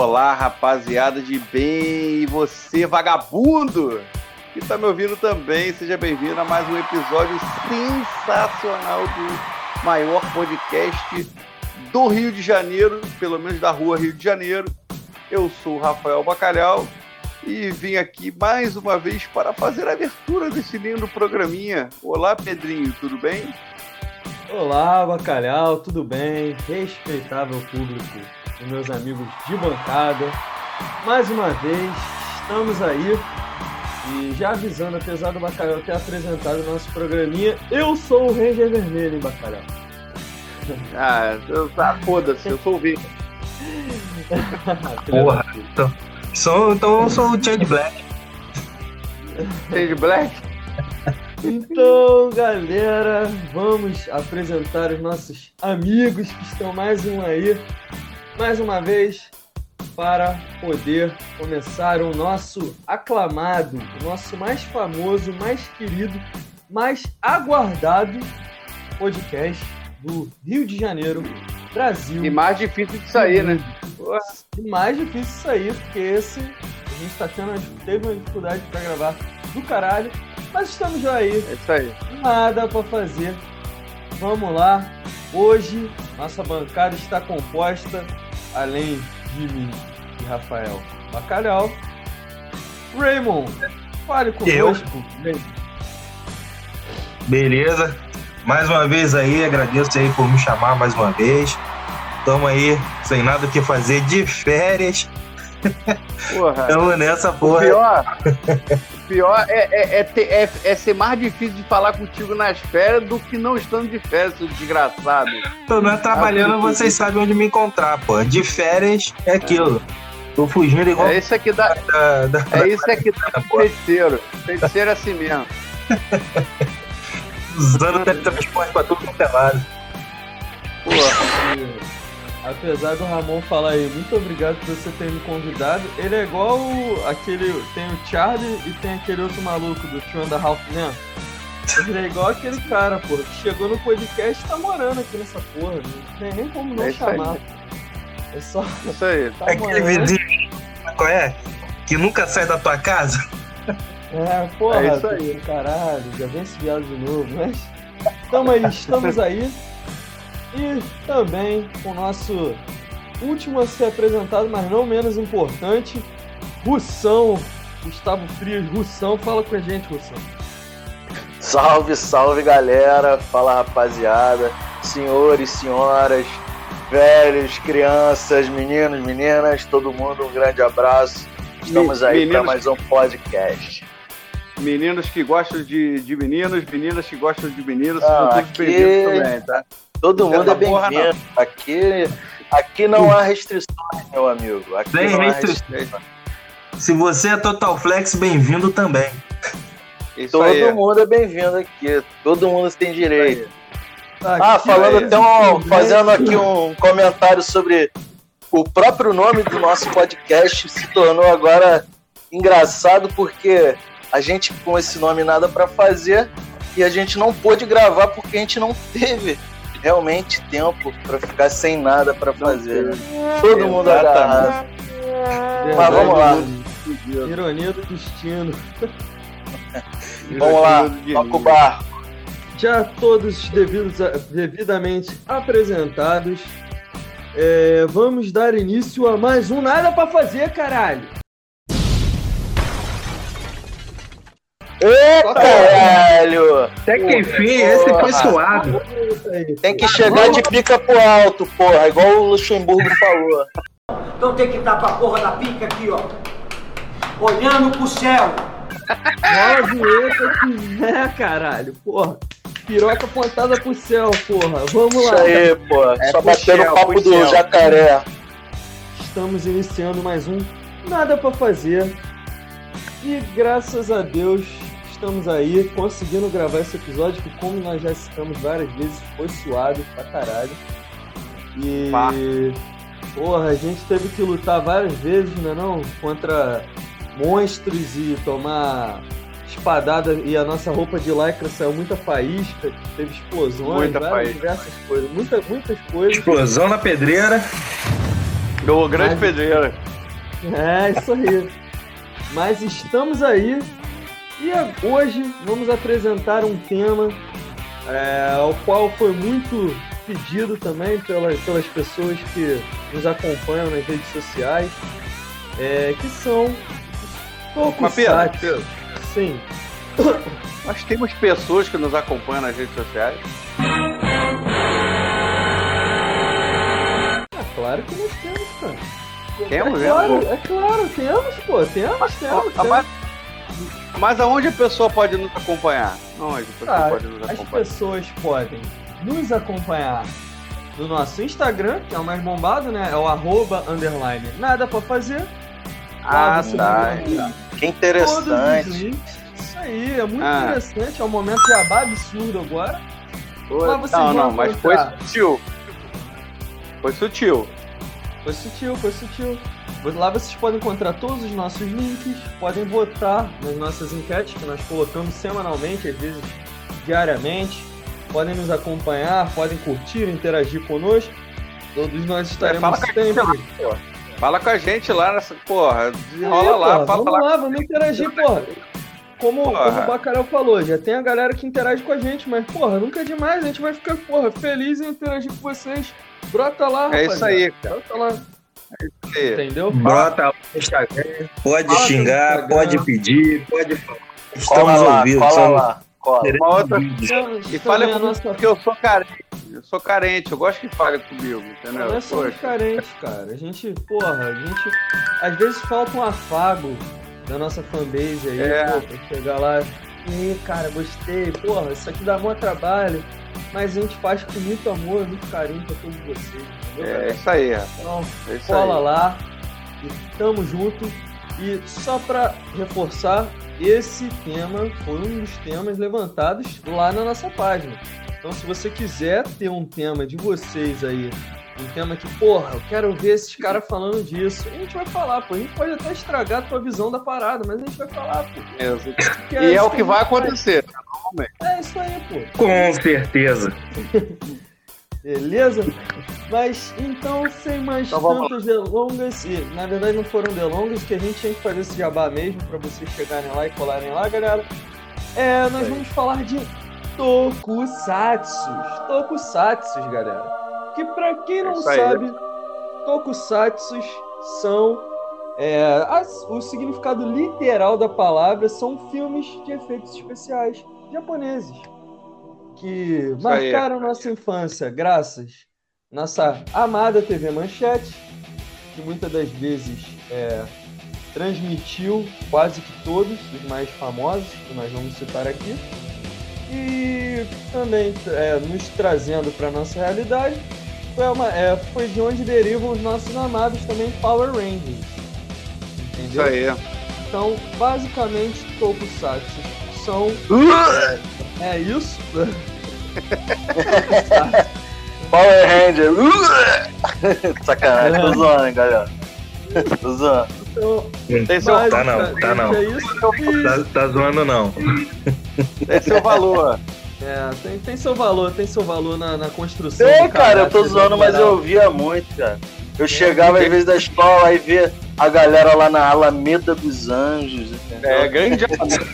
Olá, rapaziada de bem, e você, vagabundo, que tá me ouvindo também, seja bem-vindo a mais um episódio sensacional do maior podcast do Rio de Janeiro, pelo menos da rua Rio de Janeiro. Eu sou o Rafael Bacalhau e vim aqui mais uma vez para fazer a abertura desse lindo programinha. Olá, Pedrinho, tudo bem? Olá, Bacalhau, tudo bem? Respeitável público e meus amigos de bancada. Mais uma vez, estamos aí. E já avisando, apesar do Bacalhau ter apresentado o nosso programinha, eu sou o Ranger Vermelho, hein, Bacalhau? Ah, eu, tá, foda-se, eu sou o Vitor. Porra, então, sou, então eu sou o Chad Black. Chad Black? Então, galera, vamos apresentar os nossos amigos que estão mais um aí mais uma vez para poder começar o nosso aclamado, o nosso mais famoso, mais querido, mais aguardado podcast do Rio de Janeiro, Brasil. E mais difícil de sair, né? E mais difícil de sair, porque esse a gente tá tendo, teve uma dificuldade para gravar do caralho, mas estamos já aí. É isso aí. Nada para fazer. Vamos lá. Hoje nossa bancada está composta além de mim e Rafael Bacalhau. Raymond, fale conosco. Beleza. Mais uma vez aí, agradeço aí por me chamar mais uma vez. Estamos aí sem nada que fazer de férias. Porra. Estamos nessa porra. Pior, pior é, é, é, é, é, ser mais difícil de falar contigo nas férias do que não estando de férias, seu desgraçado. Tô não é trabalhando, ah, vocês sabem onde me encontrar, pô. De férias é aquilo. Tô fugindo igual. É isso aqui da. da, da é isso aqui da feiticeiro. Feiticeiro é assim mesmo. Usando teletransporte pra tudo quanto é lado. Porra. Apesar do Ramon falar aí, muito obrigado por você ter me convidado. Ele é igual aquele. Tem o Charlie e tem aquele outro maluco do Two and a Half Men. Ele é igual aquele cara, pô, que chegou no podcast e tá morando aqui nessa porra. Não tem nem como não é chamar. Aí. É só. Isso aí. Tá aquele vizinho, qual é? Que nunca sai da tua casa. É, porra, é isso aí. caralho, já vem esse viado de novo, mas. Tamo aí, estamos aí. E também o nosso último a ser apresentado, mas não menos importante, Russão, Gustavo Frias, Russão, fala com a gente, Russão. Salve, salve galera, fala rapaziada, senhores, senhoras, velhos, crianças, meninos, meninas, todo mundo, um grande abraço. Estamos aí para mais um podcast. Meninos que gostam de, de meninos, meninas que gostam de meninos, ah, são todos aqui... bem-vindos também, tá? Todo mundo é bem-vindo. Aqui, aqui não há restrições, meu amigo. Aqui Sem restrições. Se você é Total Flex, bem-vindo também. Isso Todo aí. mundo é bem-vindo aqui. Todo mundo tem direito. ah, falando até um, fazendo aqui um comentário sobre o próprio nome do nosso podcast se tornou agora engraçado porque a gente com esse nome nada para fazer e a gente não pôde gravar porque a gente não teve realmente tempo para ficar sem nada para fazer. Todo mundo agarrado. Mas vamos lá. Ironia do destino. vamos lá, toca o barco. Já todos devidos devidamente apresentados, é, vamos dar início a mais um Nada para Fazer, caralho! Ô, caralho! Até que enfim, esse foi suave. Tem que chegar de pica pro alto, porra, igual o Luxemburgo falou. Então tem que estar com a porra da pica aqui, ó. Olhando pro céu. Direita que é, caralho, porra. Piroca apontada pro céu, porra. Vamos lá. Isso aí, porra. É Só batendo o papo do céu. jacaré. Estamos iniciando mais um Nada pra Fazer. E graças a Deus estamos aí conseguindo gravar esse episódio que, como nós já citamos várias vezes, foi suado pra caralho. E. Pá. Porra, a gente teve que lutar várias vezes, né não? Contra monstros e tomar espadada e a nossa roupa de lycra saiu muita faísca, teve explosões, muita várias diversas coisas, muita, muitas coisas. Explosão na pedreira. Do grande Mas... pedreiro. É, isso aí. Mas estamos aí e hoje vamos apresentar um tema é, ao qual foi muito pedido também pelas, pelas pessoas que nos acompanham nas redes sociais, é, que são Tokusatsu. Sim. Nós temos pessoas que nos acompanham nas redes sociais. É claro que nós temos, cara. Temos, é claro, é claro, temos, pô, temos, temos. temos. Mas, mas aonde a pessoa pode nos acompanhar? Onde a pessoa ah, pode nos acompanhar? As pessoas podem nos acompanhar no nosso Instagram, que é o mais bombado, né? É o arroba, underline, nada pra fazer. Ah, tá. Que interessante. Isso aí, é muito ah. interessante. É um momento de aba absurdo agora. não, não, mas foi sutil. Foi sutil. Foi sutil, foi sutil. Lá vocês podem encontrar todos os nossos links, podem votar nas nossas enquetes que nós colocamos semanalmente, às vezes diariamente. Podem nos acompanhar, podem curtir, interagir conosco. Todos nós estaremos é, sempre. Lá, fala com a gente lá nessa. Porra, desenrola é, lá. Porra, vamos lá, vamos interagir, porra. Como, como o Bacarel falou, já tem a galera que interage com a gente, mas, porra, nunca é demais. A gente vai ficar, porra, feliz em interagir com vocês. Brota lá, É isso aí, cara. Brota lá. Entendeu? Brota lá no Instagram. Pode Fala xingar, pode pedir, pode falar. Estamos ouvindo. Cola lá. Cola. Uma outra... E fale comigo nossa... porque eu sou carente. Eu sou carente, eu gosto que fale comigo, entendeu? Não é só carente, cara. A gente, porra, a gente. Às vezes falta um afago da nossa fanbase aí, é. pô, pra chegar lá. E aí, cara, gostei, porra, isso aqui dá muito trabalho mas a gente faz com muito amor, muito carinho pra todos vocês. Entendeu, é, isso aí, Então, é cola aí. lá e tamo junto. E só para reforçar, esse tema foi um dos temas levantados lá na nossa página. Então, se você quiser ter um tema de vocês aí, um tema que, porra, eu quero ver esses caras falando disso, a gente vai falar, pô. A gente pode até estragar a tua visão da parada, mas a gente vai falar, pô. É, e é, o que vai acontecer. Faz normalmente. É isso aí, pô. Com certeza. Beleza? Mas então, sem mais então, tantas delongas, e na verdade não foram delongas, que a gente tinha que fazer esse jabá mesmo para vocês chegarem lá e colarem lá, galera. É, nós vamos falar de tokusatsu. Tokusatsu, galera. Que para quem não sabe, tokusatsu são é, as, o significado literal da palavra são filmes de efeitos especiais japoneses que Isso marcaram nossa infância graças nossa amada TV Manchete, que muitas das vezes é, transmitiu quase que todos os mais famosos, que nós vamos citar aqui, e também é, nos trazendo para nossa realidade, foi, uma, é, foi de onde derivam os nossos amados também Power Rangers. Entendeu? Isso aí. Então, basicamente, Tokusatsu são. é isso? Power Ranger. Sacanagem, tô zoando, galera. Tô zoando. Então. Tá não, tá não. É tá, tá zoando não. Tem seu valor. É, tem, tem seu valor, tem seu valor na, na construção. Tem, cara, eu tô zoando, mas eu ouvia muito, cara. Eu chegava às vezes da escola e via a galera lá na Alameda dos Anjos. Entendeu? É, grande Alameda.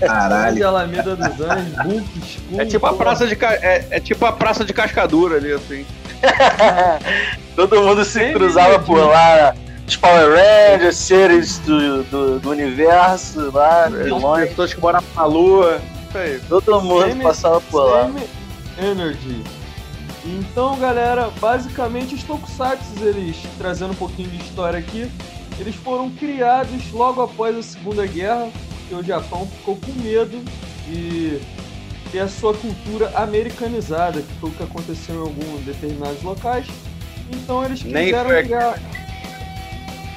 Caralho. Grande Alameda dos Anjos, Book School. É tipo a praça de, é, é tipo a praça de Cascadura ali, assim. Todo mundo se cruzava por lá. Os Power Rangers, seres do, do, do universo lá, vilões. Pessoas que moram na lua. Todo mundo passava por lá. Energy. Então, galera, basicamente os Tokusatsu, eles trazendo um pouquinho de história aqui, eles foram criados logo após a Segunda Guerra, porque o Japão ficou com medo de ter a sua cultura americanizada, que foi o que aconteceu em alguns determinados locais. Então eles quiseram nem criar.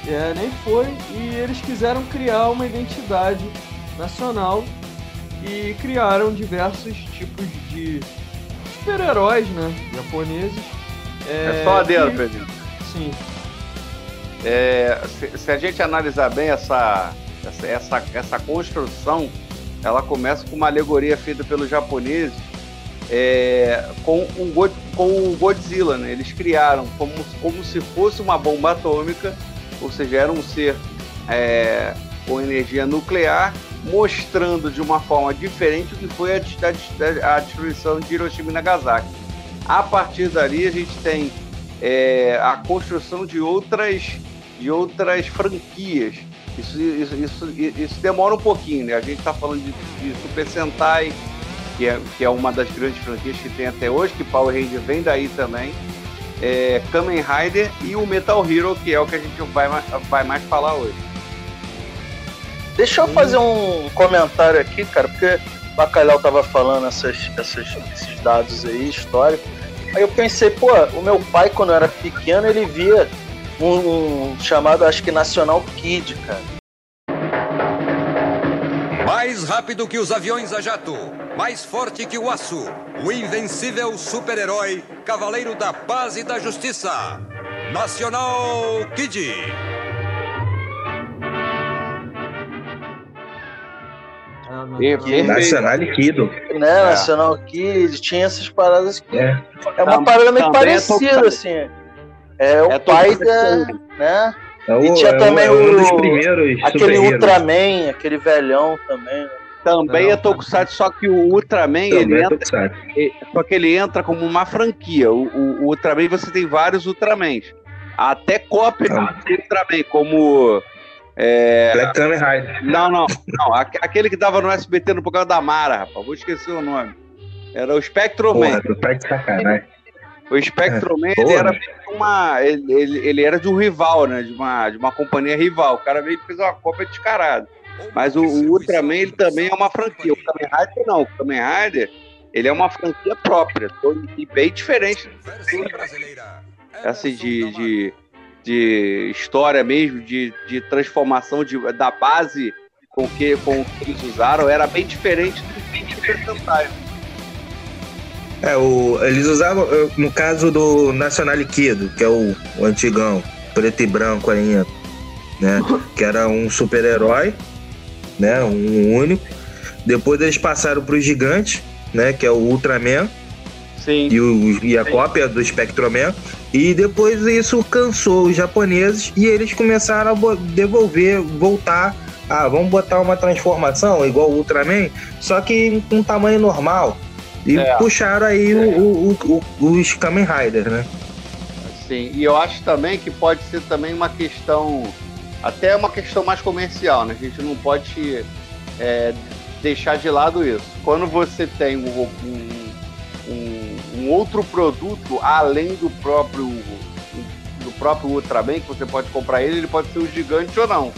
É, nem foi. E eles quiseram criar uma identidade nacional e criaram diversos tipos de super-heróis, né? Japoneses. É, é só adendo, que... Pedro. Sim. É, se, se, a gente analisar bem essa, essa, essa, essa construção, ela começa com uma alegoria feita pelos japoneses é, com um com o Godzilla, né? Eles criaram como, como se fosse uma bomba atômica, ou seja, era um ser é, com energia nuclear, mostrando de uma forma diferente o que foi a, a, destruição de Hiroshima e Nagasaki. A partir dali a gente tem é, a construção de outras, de outras franquias. Isso, isso, isso, isso demora um pouquinho, né? A gente está falando de, de Super Sentai, que é, que é uma das grandes franquias que tem até hoje, que Power Ranger vem daí também. É, Kamen Rider e o Metal Hero, que é o que a gente vai, vai mais falar hoje. Deixa eu fazer um comentário aqui, cara, porque o Bacalhau tava falando essas, essas, esses dados aí históricos. Aí eu pensei, pô, o meu pai, quando eu era pequeno, ele via um, um chamado, acho que Nacional Kid, cara. Mais rápido que os aviões a jato mais forte que o aço, o invencível super-herói, cavaleiro da paz e da justiça, Nacional Kid. Nacional Kido. Né, é. Nacional Kid, tinha essas paradas que. É, é uma parada meio é parecida, assim. É o é pai da. Né? É o, e tinha também o. Aquele Ultraman, aquele velhão também. Né? Também é Tokusatsu, só que o Ultraman, ele é entra, só que ele entra como uma franquia. O, o, o Ultraman, você tem vários Ultramans. Até cópia ah. do Ultraman, como... É... Black Kamen Rider. Não, não, não. Aquele que dava no SBT no programa da Mara, rapaz. Vou esquecer o nome. Era o Spectroman. Porra, sacanagem. O Spectroman, é, ele era uma. Ele, ele, ele, era de um rival, né? De uma, de uma companhia rival. O cara veio e fez uma cópia descarada. Mas o, o Ultraman ele também é uma franquia. O Kamen Rider não. O Kamen Rider ele é uma franquia própria e bem diferente assim, de, de, de história mesmo, de, de transformação de, da base com que, com que eles usaram, era bem diferente do que Sentai. É, o, eles usavam, no caso do Nacional Liquido, que é o, o antigão, preto e branco ainda, né? Que era um super-herói né? Um único. Depois eles passaram para o gigante, né? Que é o Ultraman. Sim. E, o, e a Sim. cópia do Spectroman. E depois isso cansou os japoneses e eles começaram a devolver, voltar. Ah, vamos botar uma transformação igual o Ultraman, só que com tamanho normal. E é. puxaram aí é. o, o, o, os Kamen Rider, né? Sim, e eu acho também que pode ser também uma questão até é uma questão mais comercial, né? A gente não pode é, deixar de lado isso. Quando você tem um, um, um, outro produto além do próprio do próprio Ultraman, que você pode comprar ele, ele pode ser um gigante ou não,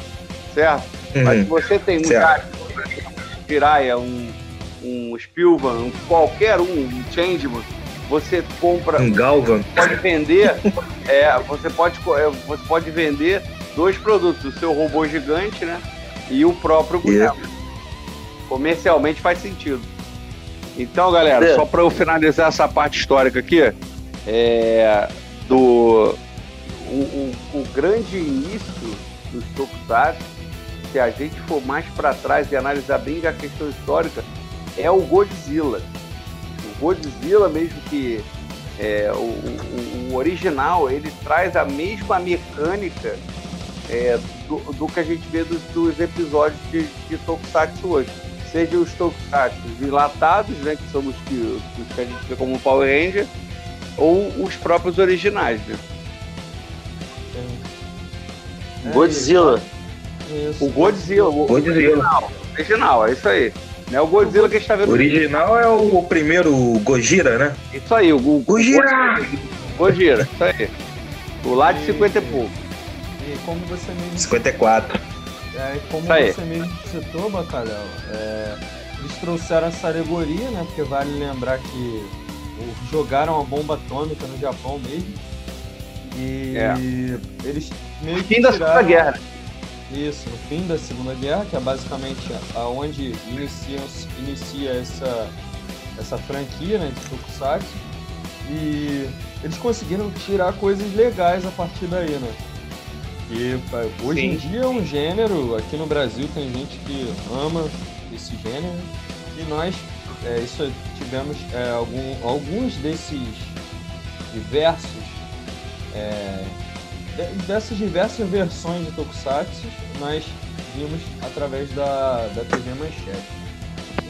certo? Uhum. Mas se você tem um Jiraiya, um, um Spilvan, um, qualquer um, um Changeman, você compra. Um Galvan. Pode vender. é, você pode, é, você pode vender dois produtos, o seu robô gigante, né? E o próprio yeah. Comercialmente faz sentido. Então, galera, é. só para eu finalizar essa parte histórica aqui, é, do o, o, o grande início dos Tokusatsu, se a gente for mais para trás e analisar bem a questão histórica, é o Godzilla. O Godzilla, mesmo que é, o, o, o, original, ele traz a mesma mecânica é, do, do, que a gente vê dos, dos episódios de, de Tokusatsu hoje. Seja os Tokusatsu dilatados, né, que são os que, os que a gente vê como Power Ranger, ou os próprios originais, né? É. Godzilla. Isso. O Godzilla. O Godzilla. Original, original, é isso aí. Não é o Godzilla que a gente tá vendo. O original é o, o primeiro Gojira, né? Isso aí, o, o Gojira! Gojira, isso aí. O lá de 50 e pouco. E como você mesmo. 54. É, como você mesmo citou, Bacalhau, é, eles trouxeram essa alegoria, né? Porque vale lembrar que jogaram a bomba atômica no Japão mesmo. E é. eles meio que. Fim da Segunda Guerra. Isso, no fim da Segunda Guerra, que é basicamente aonde inicia, inicia essa, essa franquia né, de Tokusatsu. E eles conseguiram tirar coisas legais a partir daí, né? E hoje Sim. em dia é um gênero, aqui no Brasil tem gente que ama esse gênero, e nós é, isso, tivemos é, algum, alguns desses diversos é, dessas diversas versões de Tokusatsu nós vimos através da, da TV Manchete.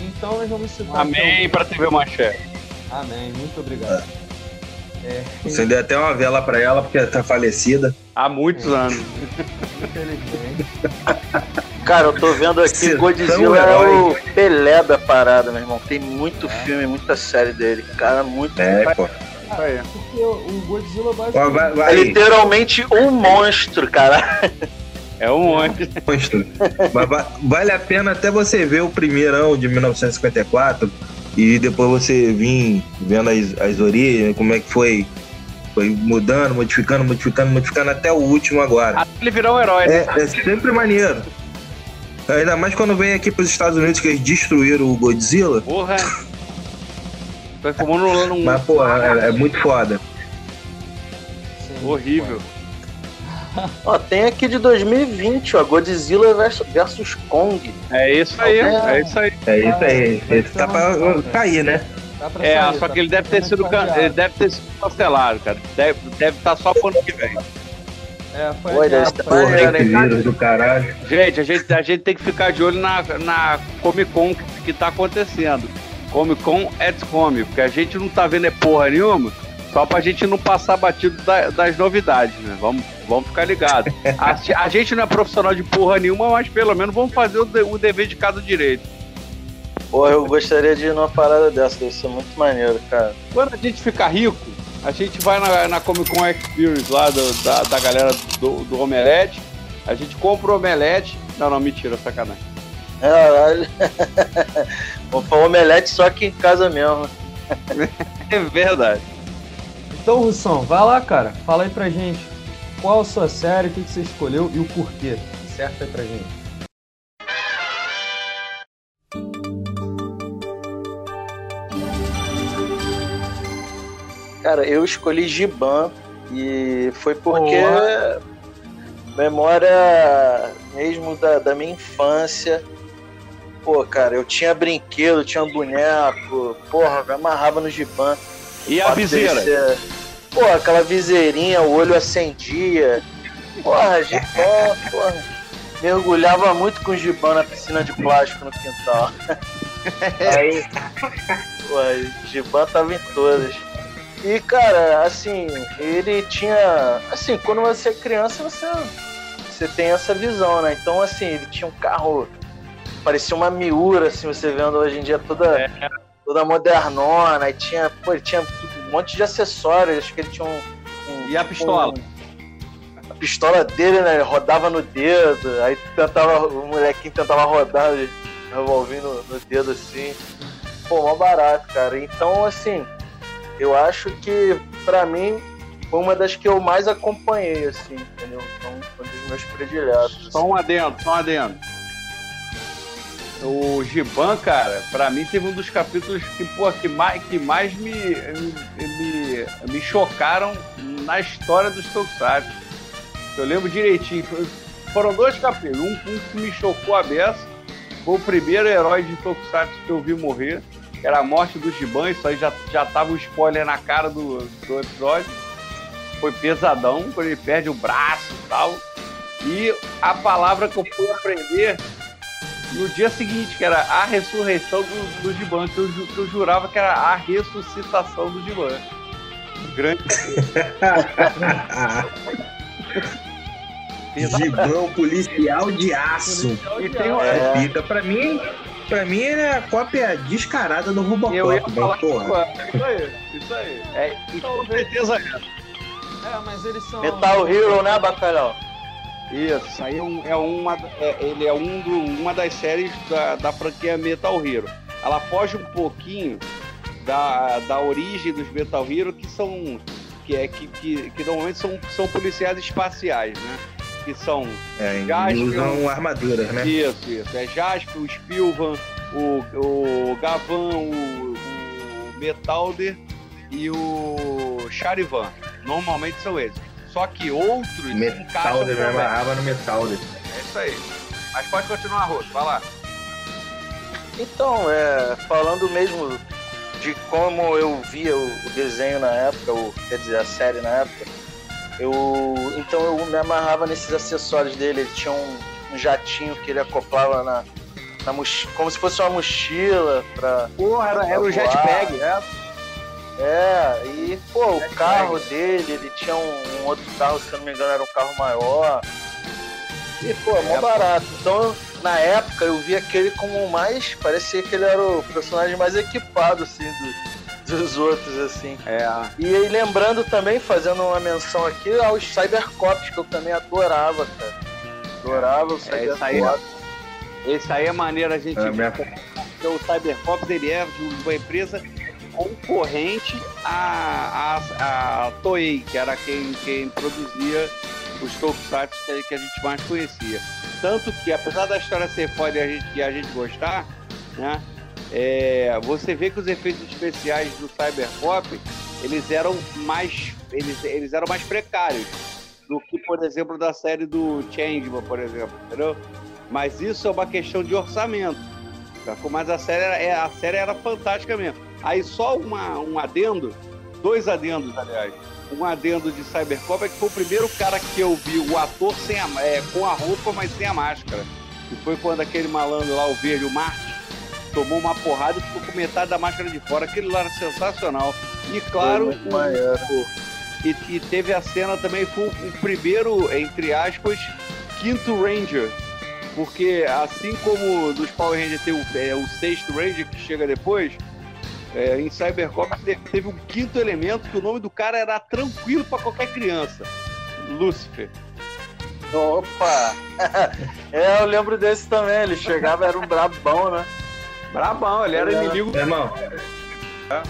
Então nós vamos citar. Amém para TV Manchete. Amém, muito obrigado. É. Acendeu até uma vela para ela porque ela tá falecida. Há muitos é. anos. Infelizmente. Cara, eu tô vendo aqui Você Godzilla é o Pelé da parada, meu irmão. Tem muito é. filme, muita série dele. Cara, muito. É, pô. Ah, porque o Godzilla basicamente... vai, vai. é literalmente um monstro, cara. É um monstro. monstro. Mas vale a pena até você ver o primeirão de 1954 e depois você vir vendo as, as origens, como é que foi foi mudando, modificando, modificando, modificando até o último agora. Até ele virou um herói. Né? É, é sempre maneiro. Ainda mais quando vem aqui para os Estados Unidos que eles destruíram o Godzilla. Porra! Transformou num. Mas, porra, é, é muito foda. Sim, Horrível. Ó, tem aqui de 2020, ó, Godzilla versus, Kong. É isso aí, é, é isso aí. É isso aí. Esse tá pra cair, né? É, sair, só tá que ele deve ter sido ele deve ter sido cancelado, cara. Deve deve estar tá só pro ano que vem. É, foi Oi, adiado, porra, que vírus do caralho. Gente, a gente, a gente tem que ficar de olho na, na Comic Con que, que tá acontecendo. Comic Con at Comic, porque a gente não tá vendo é porra nenhuma, só pra gente não passar batido da, das novidades, né? Vamos, vamos ficar ligados. A, a, gente não é profissional de porra nenhuma, mas pelo menos vamos fazer o, de, o dever de cada direito. Porra, eu gostaria de ir numa parada dessa, deve ser muito maneiro, cara. Quando a gente ficar rico, a gente vai na, na Comic Con Experience lá do, da, da galera do, do Omelete. A gente compra o Omelete. Não, não, mentira, sacanagem. Caralho. Vamos fazer Omelete só aqui em casa mesmo. é verdade. Então, Russão, vai lá, cara. Fala aí pra gente. Qual a sua série, o que você escolheu e o porquê. Certo aí pra gente. Cara, eu escolhi Giban e foi porque Boa. memória mesmo da, da minha infância. Pô, cara, eu tinha brinquedo, tinha um boneco, porra, me amarrava no Giban. E a viseira? Ser... Pô, aquela viseirinha, o olho acendia. Porra, Giban, porra. Mergulhava muito com o Giban na piscina de plástico no quintal. Aí, pô, Giban tava em todas. E, cara, assim, ele tinha. Assim, quando você é criança, você, você tem essa visão, né? Então, assim, ele tinha um carro. Parecia uma miura, assim, você vendo hoje em dia toda, é. Toda modernona. E tinha, pô, ele tinha um monte de acessórios. Acho que ele tinha um. um e a pistola? Um, a pistola dele, né? Ele rodava no dedo. Aí tentava. O molequinho tentava rodar, revolvendo no, no dedo assim. Pô, mó barato, cara. Então, assim eu acho que, para mim, foi uma das que eu mais acompanhei, assim, entendeu? Então, foi um dos meus prediletos. Só um adendo, só um adendo. O Giban, cara, para mim teve um dos capítulos que, pô, que mais, que mais me, me, me chocaram na história dos Tokusatsu. Eu lembro direitinho. Foram dois capítulos. Um, um que me chocou a beça. Foi o primeiro herói de Tokusatsu que eu vi morrer era a morte do Giban, isso aí já, já tava um spoiler na cara do, do episódio. Foi pesadão, quando ele perde o braço e tal. E a palavra que eu fui aprender no dia seguinte, que era a ressurreição do, do Giban, que eu, que eu jurava que era a ressuscitação do Giban. Grande. Gibão, policial de aço. Policial de e tem uma... É. Pica. Pra mim, Pra mim ele é a cópia descarada do Robocop. Eu ia falar porra. Isso aí, isso aí. É, com certeza é. É, mas eles são. Metal Hero, né, Bacalhau? Isso, aí é, um, é uma. É, ele é um do, uma das séries da, da franquia Metal Hero. Ela foge um pouquinho da, da origem dos Metal Hero, que são. Que, é, que, que, que normalmente são, são policiais espaciais, né? que são é, usam armaduras, né? Isso, isso. É Jasper, o Spilvan, o, o Gavan, o, o Metalder e o Charivan. Normalmente são eles. Só que outros Metalder mesmo, arma no Metalder. É isso aí. Mas pode continuar, Rosso, vai lá. Então, é, falando mesmo de como eu via o, o desenho na época, ou quer dizer, a série na época, eu então eu me amarrava nesses acessórios dele. Ele tinha um, um jatinho que ele acoplava na, na como se fosse uma mochila pra. Porra, era, era o jetpack, é. É, e pô, o carro dele, ele tinha um, um, outro carro, se eu não me engano, era um carro maior. E pô, é mó barato. Então, na época, eu vi aquele como mais. Parecia que ele era o personagem mais equipado, assim, do, dos outros, assim. É. E aí, lembrando também, fazendo uma menção aqui, aos Cybercops, que eu também adorava, cara. Adorava o Cybercops. É, esse aí é maneiro a gente. É, minha... O Cybercops ele é de uma empresa concorrente à, à, à Toei, que era quem, quem produzia os tokusatsu que, que a gente mais conhecia. Tanto que, apesar da história ser foda e a gente, e a gente gostar, né? É, você vê que os efeitos especiais do Cyberpop eles eram mais eles, eles eram mais precários do que por exemplo da série do Changeman por exemplo entendeu mas isso é uma questão de orçamento mas a série era, é, a série era fantástica mesmo Aí só uma, um adendo, dois adendos, aliás. Um adendo de Cybercop é que foi o primeiro cara que eu vi o ator sem a, é, com a roupa, mas sem a máscara. E foi quando aquele malandro lá, o verde, o Marte, tomou uma porrada e ficou com metade da máscara de fora. Aquele lá era sensacional. E claro, o, e, e, teve a cena também, foi o primeiro, entre aspas, quinto Ranger. Porque assim como dos Power Rangers tem o, é, o sexto Ranger que chega depois, é, em Cybercop teve um quinto elemento que o nome do cara era tranquilo para qualquer criança. Lúcifer. Opa! é, eu lembro desse também. Ele chegava, era um brabão, né? Brabão, ele era inimigo. Irmão. É.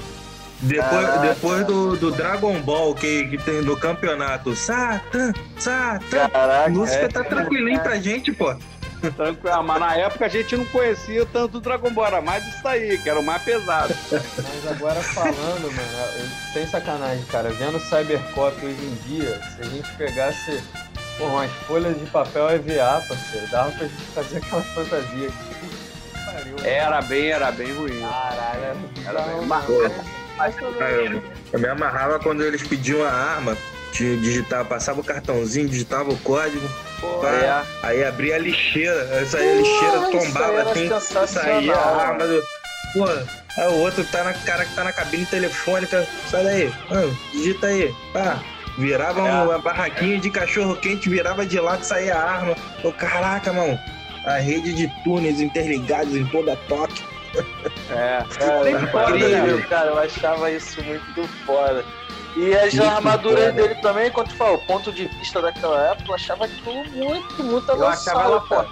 Depois, depois do, do Dragon Ball que, que tem do campeonato, Satan, Satan, Caraca, Lúcifer é, tá tranquilinho é. pra gente, pô. Tranquilo, mas na época a gente não conhecia tanto o Dragon Ball, era mais isso aí, que era o mais pesado. Mas agora falando, mano, sem sacanagem, cara, vendo Cybercop hoje em dia, se a gente pegasse porra, umas folhas de papel EVA, parceiro, dava pra gente fazer aquela fantasia aqui. Era bem, era bem ruim. Caralho, era, era bem. Mas, mas, eu, eu me amarrava quando eles pediam a arma digitava, passava o cartãozinho, digitava o código. Pá, é. Aí abria a lixeira, essa lixeira tombava assim, saía a arma do. Pô, aí o outro tá na cara que tá na cabine telefônica, sai daí, mano, digita aí, pá. Virava é. uma barraquinha de cachorro quente, virava de lado saía a arma. Pô, caraca, mano, a rede de túneis interligados em toda a toque. É, é, é incrível, cara, eu achava isso muito foda. E as muito armaduras dele também, quando tu fala, o ponto de vista daquela época, eu achava aquilo muito, muito avançado, pô.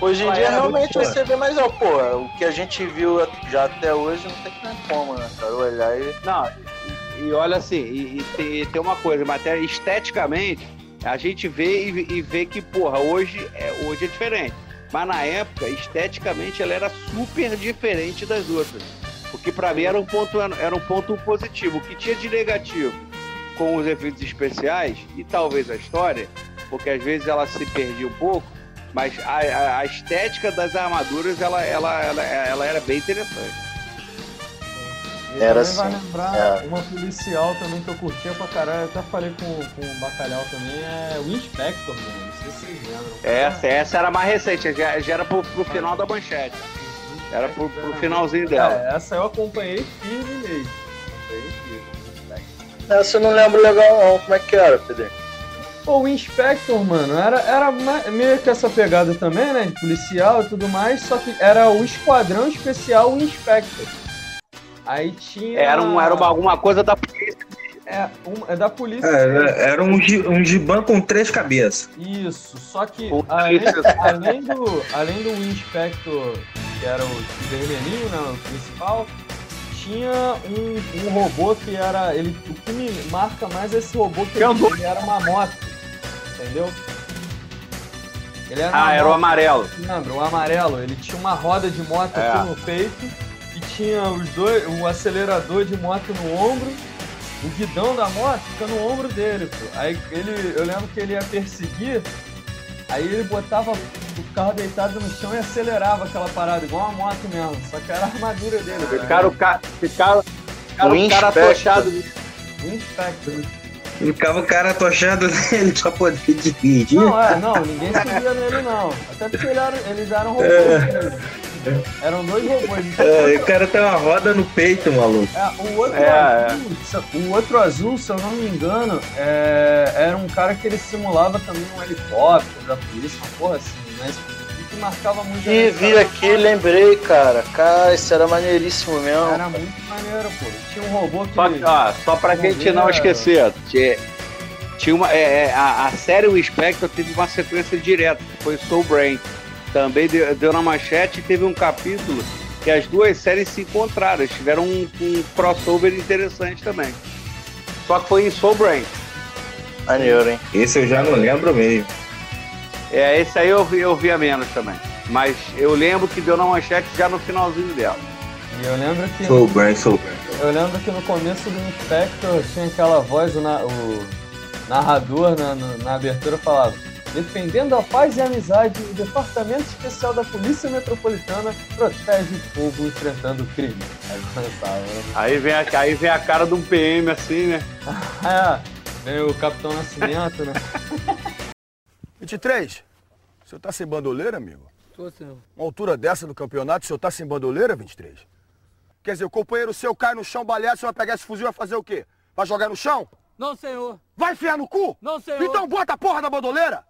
Hoje em dia realmente você vê mais, ó, pô, o que a gente viu já até hoje não tem como, né, cara? Olhar e. Não, e, e olha assim, e, e, tem, e, tem, uma coisa, mas até esteticamente, a gente vê e, vê que, porra, hoje é, hoje é diferente. Mas na época, esteticamente, ela era super diferente das outras. O que para mim era um ponto era um ponto positivo. O que tinha de negativo com os efeitos especiais e talvez a história, porque às vezes ela se perdia um pouco, mas a, a, a estética das armaduras ela, ela, ela, ela era bem interessante. E era assim. vai lembrar é. uma policial também que eu curtia pra caralho. Eu até falei com, com o Bacalhau também, é o Inspector, mano. Não sei se vocês lembram. Essa, essa era mais recente, já, já era pro, pro final da manchete. Era pro, pro finalzinho dela. É, essa eu acompanhei firme mesmo. Acompanhei firme. Essa eu não lembro legal não. Como é que era, Pedro? Pô, o Inspector, mano, era, era meio que essa pegada também, né? De policial e tudo mais, só que era o Esquadrão Especial Inspector. Aí tinha. Era, um, era uma, alguma coisa da polícia. É, um, é da polícia. É, era um, um gibã com três cabeças. Isso, só que além, além, do, além do Inspector que era o vermelhinho, né, o principal, tinha um, um robô que era. Ele, o que me marca mais é esse robô que, ele, ele era uma moto. Entendeu? Ele era ah, era moto, o amarelo. Lembra? O amarelo. Ele tinha uma roda de moto é. aqui no peito e tinha os dois, o acelerador de moto no ombro. O guidão da moto fica no ombro dele, pô. Aí ele, eu lembro que ele ia perseguir, aí ele botava o carro deitado no chão e acelerava aquela parada, igual uma moto mesmo. Só que era a armadura dele. Ficaram, ca... ficaram, ficaram o cara atochado. O Inspector. Ficava o cara atochado nele pra poder dirigir. Não, é, não, ninguém subia nele não. Até porque eles eram, eles eram robôs. É. Eram dois robôs. É, o cara tem uma roda no peito, maluco. É, o, outro é, azul, é. o outro azul, se eu não me engano, é, era um cara que ele simulava também um helicóptero da polícia, uma porra assim, mas que marcava muito. E vi aqui, lembrei, cara. Cara, isso era maneiríssimo mesmo. Era muito maneiro, pô. Tinha um robô que. Só, ó, só pra gente não esquecer, tinha, tinha uma. É, é, a, a série O Spectre teve uma sequência direta, que foi Soul Brain também deu, deu na manchete e teve um capítulo que as duas séries se encontraram. Eles tiveram um, um crossover interessante também. Só que foi em Soul Brain. Maneiro, hein? Esse eu já não lembro mesmo. É, esse aí eu vi, eu vi a menos também. Mas eu lembro que deu na manchete já no finalzinho dela. E eu lembro que. Soul Brain, Soul Brain. Eu lembro que no começo do Inspector tinha aquela voz, o, na, o narrador na, na abertura falava Defendendo a paz e a amizade, o Departamento Especial da Polícia Metropolitana protege o povo enfrentando o crime. Aí começava, né? Aí vem, a, aí vem a cara de um PM assim, né? é, vem o Capitão Nascimento, né? 23, o senhor tá sem bandoleira, amigo? Tô, senhor. Uma altura dessa do campeonato, o senhor tá sem bandoleira, 23? Quer dizer, o companheiro seu cai no chão baleado, o senhor vai pegar esse fuzil e vai fazer o quê? Vai jogar no chão? Não, senhor. Vai enfiar no cu? Não, senhor. Então bota a porra da bandoleira!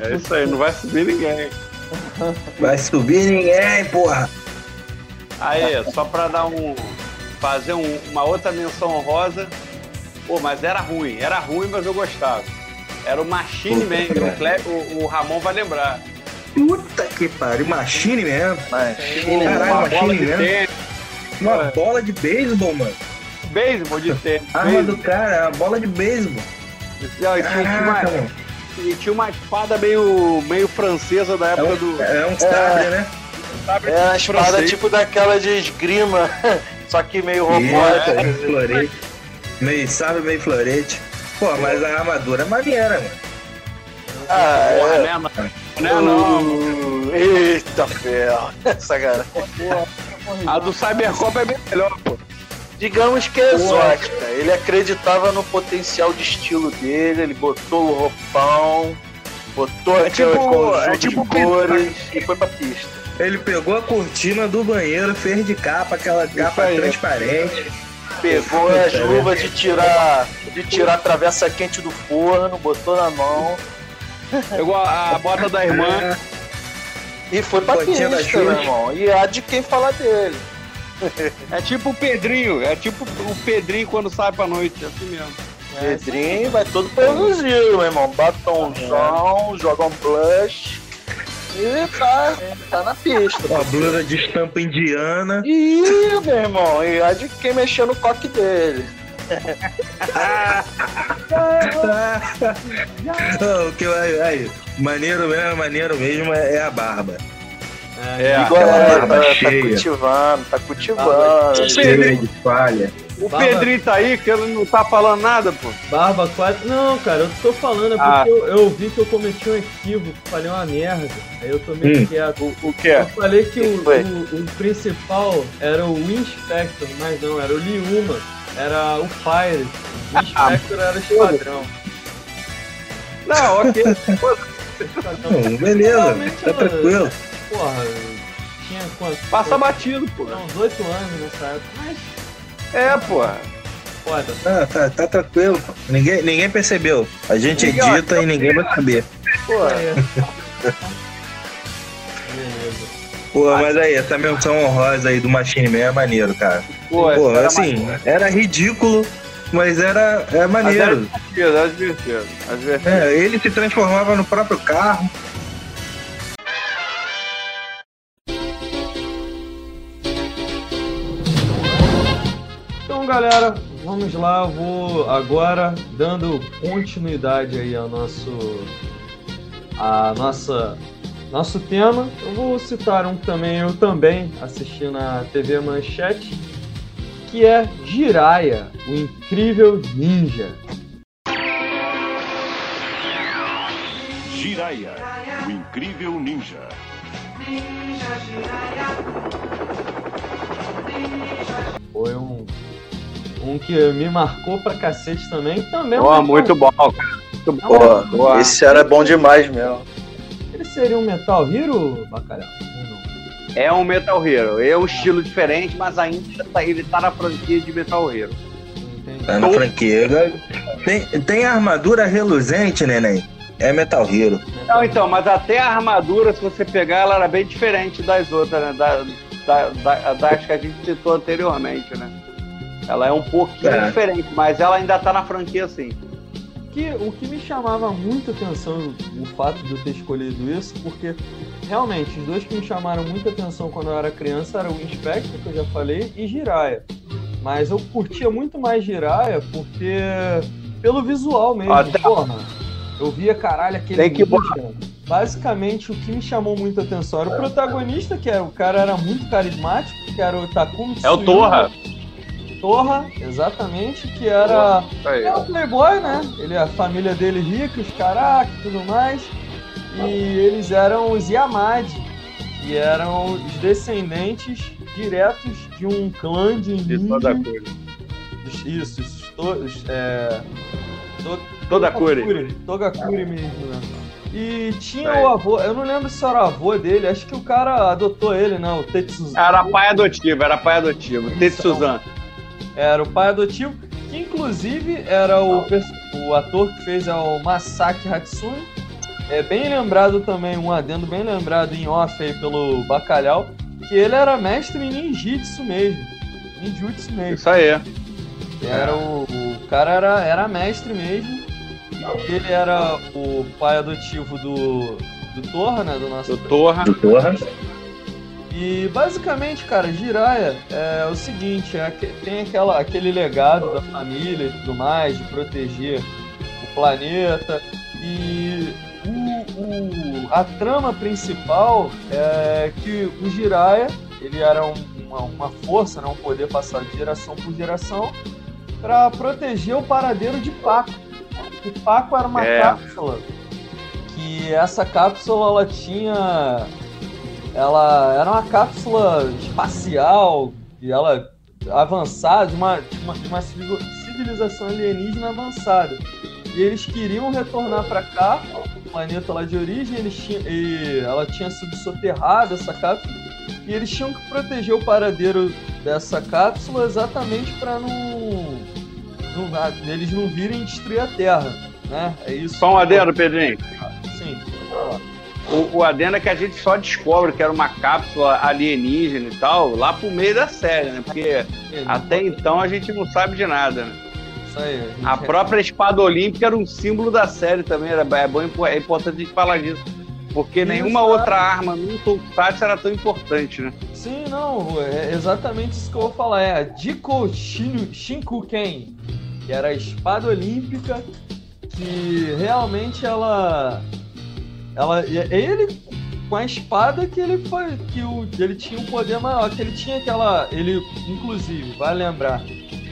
É isso aí, não vai subir ninguém. Vai subir ninguém, porra. Aí, só pra dar um. fazer um, uma outra menção honrosa. Pô, mas era ruim, era ruim, mas eu gostava. Era o Machine Man, o, Cle... o, o, Ramon vai lembrar. Puta que pariu, Machine mesmo. Machine, Caralho, Machine mesmo. Uma bola de beisebol, mano. Beisebol de tênis. Arma do cara, uma bola de beisebol. Caraca, mano. E tinha uma espada meio, meio francesa da época é um, do. É um sabre, é, né? Sabre é a espada francês. tipo daquela de esgrima, só que meio robótica. É, meio florete. Meio sabre, meio florete. Pô, mas a armadura é maneira, mano. Ah, é. Né, mano? Não, não. Eita ferro. Essa cara. A do Cybercop é bem melhor, pô digamos que é exótica. Ele acreditava no potencial de estilo dele, ele botou o roupão, botou é tipo, é tipo cores e foi pra pista. Ele pegou a cortina do banheiro, fez de capa, aquela capa transparente. Pegou as luvas de tirar, de tirar a travessa quente do forno, botou na mão. Pegou a, a bota da irmã. E foi pra pista, meu irmão. E há de quem falar dele. É tipo o Pedrinho, é tipo o Pedrinho quando sai pra noite, é assim mesmo. É, Pedrinho vai todo produzido, meu irmão. Batomzão, joga um blush. E tá, tá na pista. Uma blusa de estampa indiana. Ih, meu irmão, e a de quem mexeu no coque dele. oh, que, aí, aí, maneiro mesmo, maneiro mesmo é, é a barba. É, é Igor, é, tá, tá, cultivando, tá cultivando. O Pedrinho, de falha. O Barba... Pedrinho tá aí, que ele não tá falando nada, pô. Barba quase. Não, cara, eu tô falando, é ah. porque eu, eu, vi que eu cometi um equívoco, falei uma merda. Aí eu tô meio hum. quieto. O, o que é? Eu falei que, o, o, o, principal era o Inspector, mas não, era o Liuma. Era o Fire. O Inspector era o esquadrão. Não, ok. Não, beleza, tá tranquilo porra, tinha quanto? Passa batido, pô. Uns 8 anos nessa época, mas. É, porra. Foda. Ah, tá, tá tranquilo. Ninguém, ninguém percebeu. A gente ninguém, edita ó, e ninguém vai saber. Pô, é. Pô, mas aí, essa menção honrosa aí do Machine Man é maneiro, cara. Pô, Pô assim, maneiro. era ridículo, mas era é maneiro. Era divertido, era divertido. É, ele se transformava no próprio carro. Galera, vamos lá. Vou agora dando continuidade aí ao nosso a nossa nosso tema. Eu vou citar um que também eu também assisti na TV Manchete, que é Jiraya, o incrível ninja. Jiraiya, o incrível ninja. Ninja Jiraiya. Foi um, um que me marcou pra cacete também. Também oh, muito bom, cara. Muito bom. Boa. Esse era bom demais mesmo. Ele seria um Metal Hero, Bacalhau? É um Metal Hero. É um estilo diferente, mas ainda tá, ele tá na franquia de Metal Hero. Tá na franquia. Tem, tem armadura reluzente, neném? É Metal Hero. Não, então, mas até a armadura, se você pegar, ela era bem diferente das outras, né? Da, da, da, das que a gente citou anteriormente, né? Ela é um pouquinho é. diferente, mas ela ainda tá na franquia assim. Que, o que me chamava muita atenção o fato de eu ter escolhido isso, porque realmente os dois que me chamaram muita atenção quando eu era criança eram o Inspector, que eu já falei, e Jiraiya. Mas eu curtia muito mais Jiraiya porque. pelo visual mesmo. Até... Porra, eu via, caralho, aquele. Tem que Basicamente, o que me chamou muita atenção era o protagonista, que era o cara era muito carismático, que era o Takumi É o Torra. Torra, exatamente, que era, era o playboy, né? Ele, a família dele rica, os caras e tudo mais. E eles eram os Yamadi, que eram os descendentes diretos de um clã de. De toda a cor. Isso, todos. É, to, toda cor. Togakuri mesmo, né? E tinha é. o avô, eu não lembro se era o avô dele, acho que o cara adotou ele, né? O Tetsuzan. Era pai adotivo, era pai adotivo. Tetsuzan. Era o pai adotivo, que inclusive era o, o ator que fez o Masaki Hatsune. É bem lembrado também, um adendo bem lembrado em off aí pelo Bacalhau, que ele era mestre em ninjitsu mesmo. Ninjutsu mesmo. Isso aí. Era o, o cara era, era mestre mesmo. Ele era o pai adotivo do, do Torra, né? Do nosso. Do Torra. Do Torra. E basicamente, cara, Jiraya é o seguinte, é, tem aquela, aquele legado da família e tudo mais, de proteger o planeta. E o, o, a trama principal é que o Jiraya, ele era um, uma, uma, força, né, um poder passado de geração por geração, para proteger o paradeiro de Paco. E Paco era uma é. cápsula que essa cápsula ela tinha ela era uma cápsula espacial e ela avançada, de uma, de uma, de uma civilização alienígena avançada. E eles queriam retornar para cá, o planeta lá de origem, eles tinham, e ela tinha sido soterrada, essa cápsula, e eles tinham que proteger o paradeiro dessa cápsula exatamente para não, não, eles não virem destruir a Terra. Né? É isso. Só um adendo, Pedrinho. Sim, o, o adendo é que a gente só descobre que era uma cápsula alienígena e tal lá pro meio da série, né? Porque é, até então a gente não sabe de nada, né? Isso aí. A, a própria espada olímpica era um símbolo da série também, era, é, bom, é importante a gente falar disso. Porque nenhuma é. outra arma no Tokusatsu era tão importante, né? Sim, não, é exatamente isso que eu vou falar. É a Jiko Shinkuken, que era a espada olímpica, que realmente ela ela, ele com a espada que ele foi que o, ele tinha um poder maior, que ele tinha aquela, ele inclusive, vai lembrar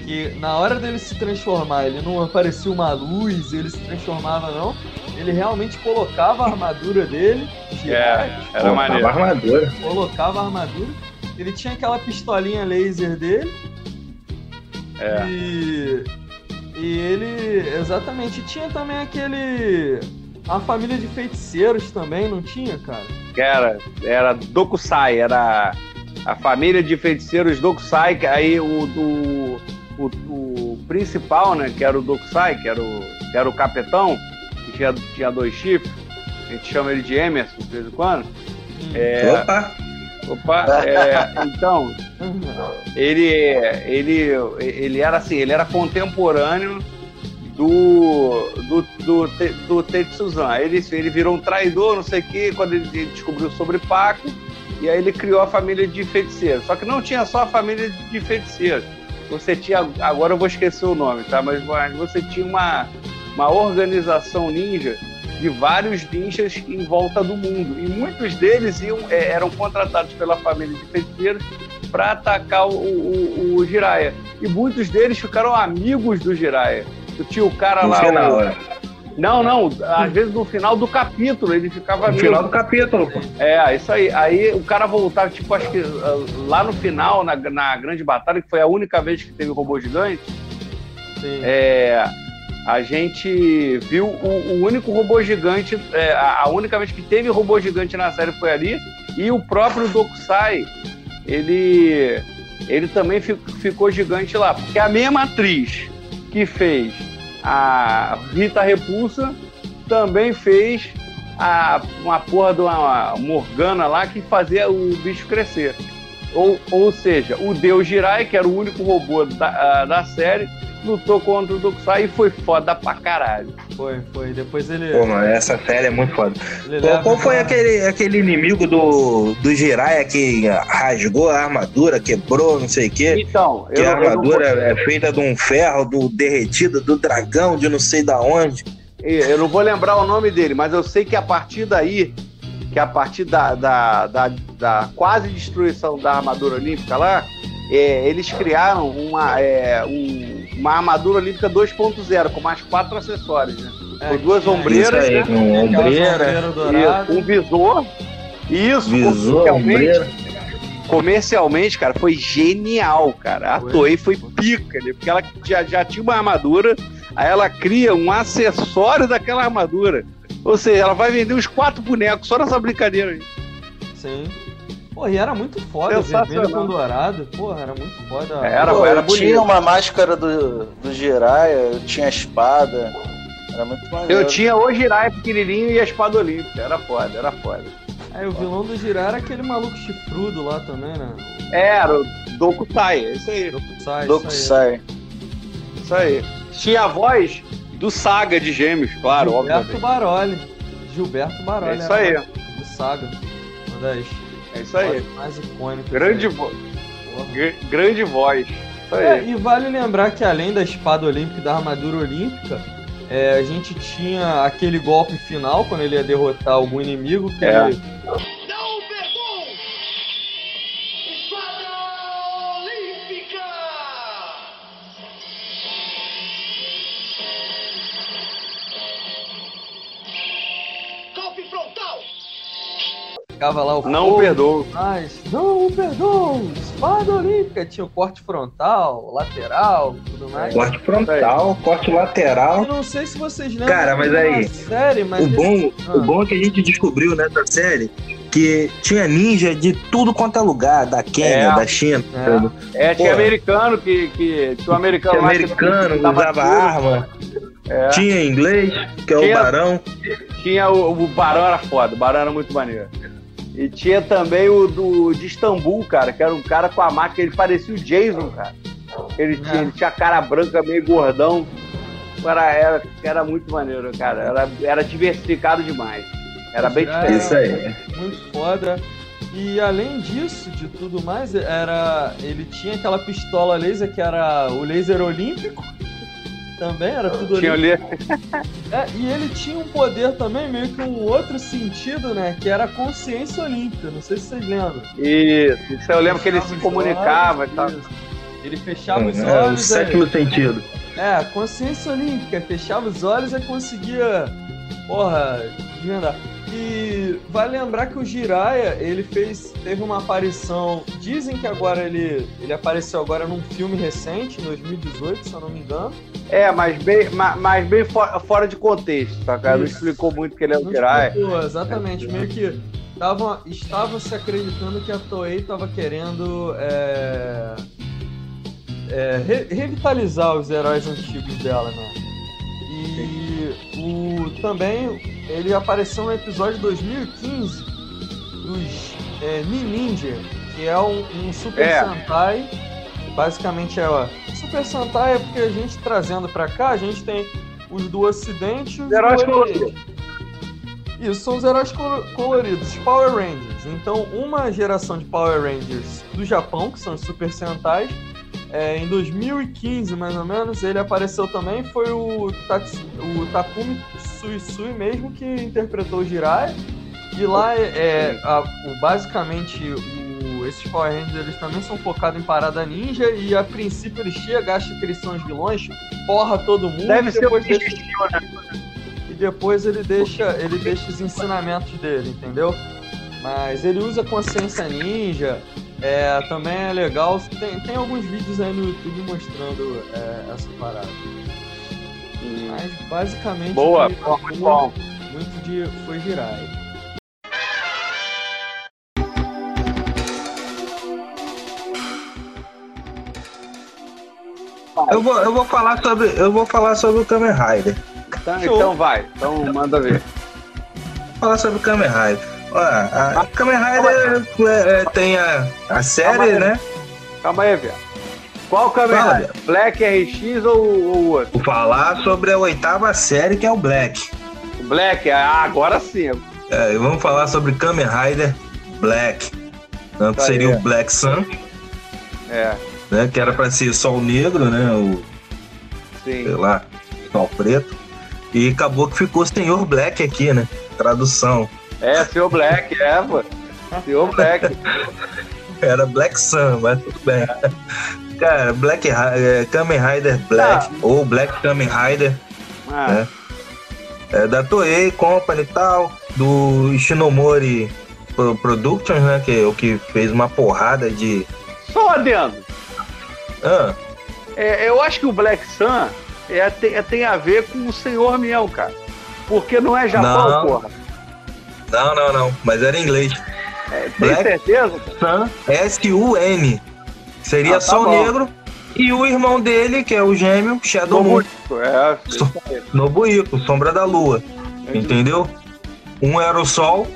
que na hora dele se transformar, ele não aparecia uma luz, ele se transformava não, ele realmente colocava a armadura dele, é, era maneiro. armadura. Colocava a armadura. Ele tinha aquela pistolinha laser dele. É. E e ele exatamente tinha também aquele a família de feiticeiros também, não tinha, cara? Era, era Dokusai, era a família de feiticeiros Dokusai, que aí o, do, o, o, principal, né, que era o Dokusai, que era o, que era o capitão, que tinha, tinha dois chifres, a gente chama ele de Emerson de vez em quando. Hum. É, Opa! Opa, é, então, ele, ele, ele era assim, ele era contemporâneo do, do, do, do Tetsuzan. Ele, ele virou um traidor, não sei o quê, quando ele descobriu sobre Paco, e aí ele criou a família de feiticeiros. Só que não tinha só a família de feiticeiros. Você tinha, agora eu vou esquecer o nome, tá? Mas, mas você tinha uma, uma organização ninja de vários ninjas em volta do mundo. E muitos deles iam, é, eram contratados pela família de feiticeiros para atacar o, o, o Jiraiya. E muitos deles ficaram amigos do Jiraiya. Tinha o cara no lá. Final, o, é. Não, não, às vezes no final do capítulo ele ficava. No final do capítulo, pô. É, isso aí. Aí o cara voltava, tipo, acho que uh, lá no final, na, na grande batalha, que foi a única vez que teve robô gigante. Sim. É, a gente viu o, o único robô gigante, é, a única vez que teve robô gigante na série foi ali, e o próprio Dokusai, ele, ele também ficou gigante lá, porque a mesma atriz que fez a Rita Repulsa também fez a, uma porra de uma Morgana lá que fazia o bicho crescer. Ou, ou seja, o Deus Jirai, que era o único robô da, da série, lutou contra o Dokusai e foi foda pra caralho. Foi, foi. Depois ele. Pô, mano, essa série é muito foda. Pô, qual foi aquele, aquele inimigo do, do Jiraiya que rasgou a armadura, quebrou, não sei o quê? Então, que a armadura é feita de um ferro do derretido do dragão de não sei da onde. Eu não vou lembrar o nome dele, mas eu sei que a partir daí, que a partir da, da, da, da quase destruição da armadura olímpica lá, é, eles criaram uma, é, um, uma armadura olímpica 2.0 com mais quatro acessórios, né? É, com duas ombreiras, aí, né? Com ombreira, um visor. Isso, visor, comercialmente, comercialmente, cara, foi genial, cara. A Toei foi pica, né? porque ela já, já tinha uma armadura, aí ela cria um acessório daquela armadura. Ou seja, ela vai vender os quatro bonecos só nessa brincadeira aí. Sim. Pô, e era muito foda, vermelho com dourado. Porra, era muito foda. Era, Pô, era bonito. Tinha uma máscara do, do Jiraiya, eu tinha a espada. Era muito maneiro. Eu tinha o Jiraiya pequenininho e a espada olímpica. Era foda, era foda. Aí o vilão do Jiraiya era aquele maluco chifrudo lá também, né? Era, o Dokutai, é isso aí. Dokutai, Dokutai. Isso aí. Tinha a voz do Saga de Gêmeos, claro, Gilberto Baroli. Gilberto Baroli. É isso aí. Do Saga. Uma das é isso aí. Mais icônico. Grande voz. Grande voz. É, e vale lembrar que além da espada olímpica e da armadura olímpica, é, a gente tinha aquele golpe final quando ele ia derrotar algum inimigo que é. ele ficava lá o Não perdoo. Mas não perdoo. Espada olímpica. Tinha o corte frontal, lateral, tudo mais. Corte frontal, corte lateral. Eu não sei se vocês lembram. Cara, mas aí. Série, mas o, bom, ah. o bom é que a gente descobriu nessa série que tinha ninja de tudo quanto é lugar, da Quênia, é, da China. É, é tinha americano que, que, que o americano, tinha americano que usava arma. É. Tinha inglês, que é tinha, o Barão. Tinha o, o Barão era foda, o Barão era muito maneiro. E tinha também o do, de Istambul, cara, que era um cara com a máquina, ele parecia o Jason, cara. Ele tinha, é. ele tinha cara branca, meio gordão. Era, era, era muito maneiro, cara. Era, era diversificado demais. Era bem diferente. Isso aí. Muito foda. E além disso, de tudo mais, era ele tinha aquela pistola laser que era o laser olímpico também, era tudo tinha ali. é, e ele tinha um poder também, meio que um outro sentido, né? Que era a consciência olímpica. Não sei se vocês lembram. Isso, isso eu lembro que ele se comunicava e tal. Ele fechava os é, olhos. É, o sétimo sentido. É, consciência olímpica. Fechava os olhos e conseguia. Porra, desvendar. E vale lembrar que o Jiraya, ele fez, teve uma aparição, dizem que agora ele, ele apareceu agora num filme recente, em 2018, se eu não me engano. É, mas bem, mas bem fora de contexto, tá, cara? Não explicou muito que ele é o Jiraya. Exatamente, meio que tava, estava se acreditando que a Toei estava querendo é, é, re, revitalizar os heróis antigos dela, né? O, também ele apareceu no episódio 2015 dos é, Ninja, que é um, um Super é. Sentai. Basicamente é, ó, Super Sentai é porque a gente trazendo pra cá, a gente tem os do Ocidente e os heróis coloridos. Isso, são os heróis coloridos, Power Rangers. Então, uma geração de Power Rangers do Japão, que são os Super Sentais, é, em 2015, mais ou menos, ele apareceu também, foi o, o Takumi Suisui mesmo que interpretou o Jirai. E lá, é, é a, o, basicamente, o, esses Power Rangers eles também são focados em parada ninja e a princípio eles chegam, acham que eles são os vilões, porra todo mundo. Deve ser o deles... né? depois ele deixa, ele deixa os ensinamentos dele, entendeu? Mas ele usa consciência ninja, é, também é legal. Tem, tem alguns vídeos aí no YouTube mostrando é, essa parada. Hum. Mas basicamente. Boa, muito bom. Muito de foi Jirai. Eu vou, eu vou falar sobre. Eu vou falar sobre o Kamen Rider. Tá, então vai, então manda ver. Vou falar sobre o Kamen Rider. A, Kamen Rider é, é, tem a, a série, Calma né? Calma aí, velho. Qual Kamen Fala, Rider? Black RX ou o outro? Vou falar sobre a oitava série que é o Black. O Black, ah, agora sim. É, e vamos falar sobre Kamen Rider Black. Né, que Tá seria aí. o Black Sun, É, né? Que era pra ser Sol Negro, né? O, sei sim. lá, Sol Preto. E acabou que ficou Senhor Black aqui, né? Tradução. É, seu Black, é, pô. Seu Black. Era Black Sun, mas tudo bem. Cara, Black é, Kamen Rider Black, ou Black Kamen Rider, Ah, é da Toei Company e tal, do Shinomori Pro- Productions, né? Que é o que fez uma porrada de. Só adendo. Ah, É, eu acho que o Black Sun é, tem, é- tem a ver com o senhor mesmo, cara. Porque não é Japão, Não. porra. Não, não, não, mas era em inglês. É, tem Black- certeza? Sun, S-U-N. Seria Ah, tá Sol bom. Negro. E o irmão dele, que é o gêmeo, Shadow Moon, Nobuiko, É, So- Nobuiko, Sombra da Lua. Entendeu? Um era o Sol.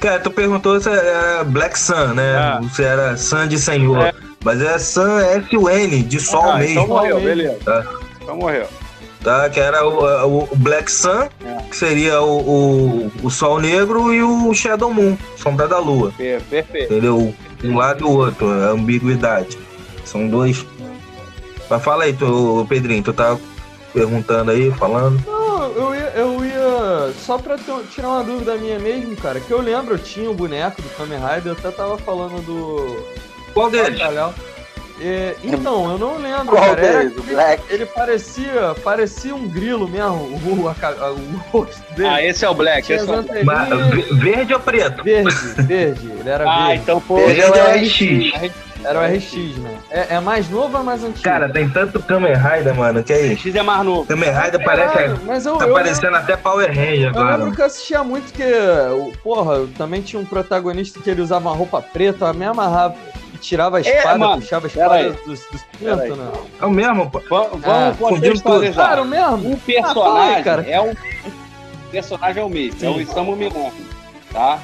Cara, tu perguntou se era Black Sun, né? Ah. Se era Sun de Senhor. É. Mas é Sun S-U-N, de Sol ah, mesmo. Então morreu, beleza. Então morreu. Tá? Que era o, o Black Sun, que seria o, o, o Sol Negro, e o Shadow Moon, Sombra da Lua. Per- Perfeito. Entendeu? Um lado e o outro, é ambiguidade. São dois. Mas fala aí, tu, Pedrinho, tu tá perguntando aí, falando. Não, eu ia, eu ia. Só pra ter- tirar uma dúvida minha mesmo, cara, que eu lembro, eu tinha o boneco do Kamen Rider, eu até tava falando do. Qual deles? É, então, eu não lembro, Qual cara. Era Black? Ele parecia, parecia um grilo mesmo, o, a o rosto dele. Ah, esse é o Black. Esse é o... Verde ou preto? Verde, verde, ele era Ah, verde. então foi Verde é o RX. Era o RX, né? É, é mais novo ou é mais antigo? Cara, tem tanto Kamen Rider, mano, que aí. X é mais novo. Kamen Rider parece. Caralho, mas eu, Tá eu parecendo até Power Ranger Eu agora. lembro que eu assistia muito que, porra, também tinha um protagonista que ele usava uma roupa preta, eu me amarrava e tirava a É, espada, mano, puxava a espada dos, dos pintos, né? É o mesmo, pô. Vamos, Ah, vamos fundiu contextualizar. Claro, mesmo? O Ah, personagem fala aí, cara. é um o personagem é o mesmo, é o Sim. Isamu Minami, tá?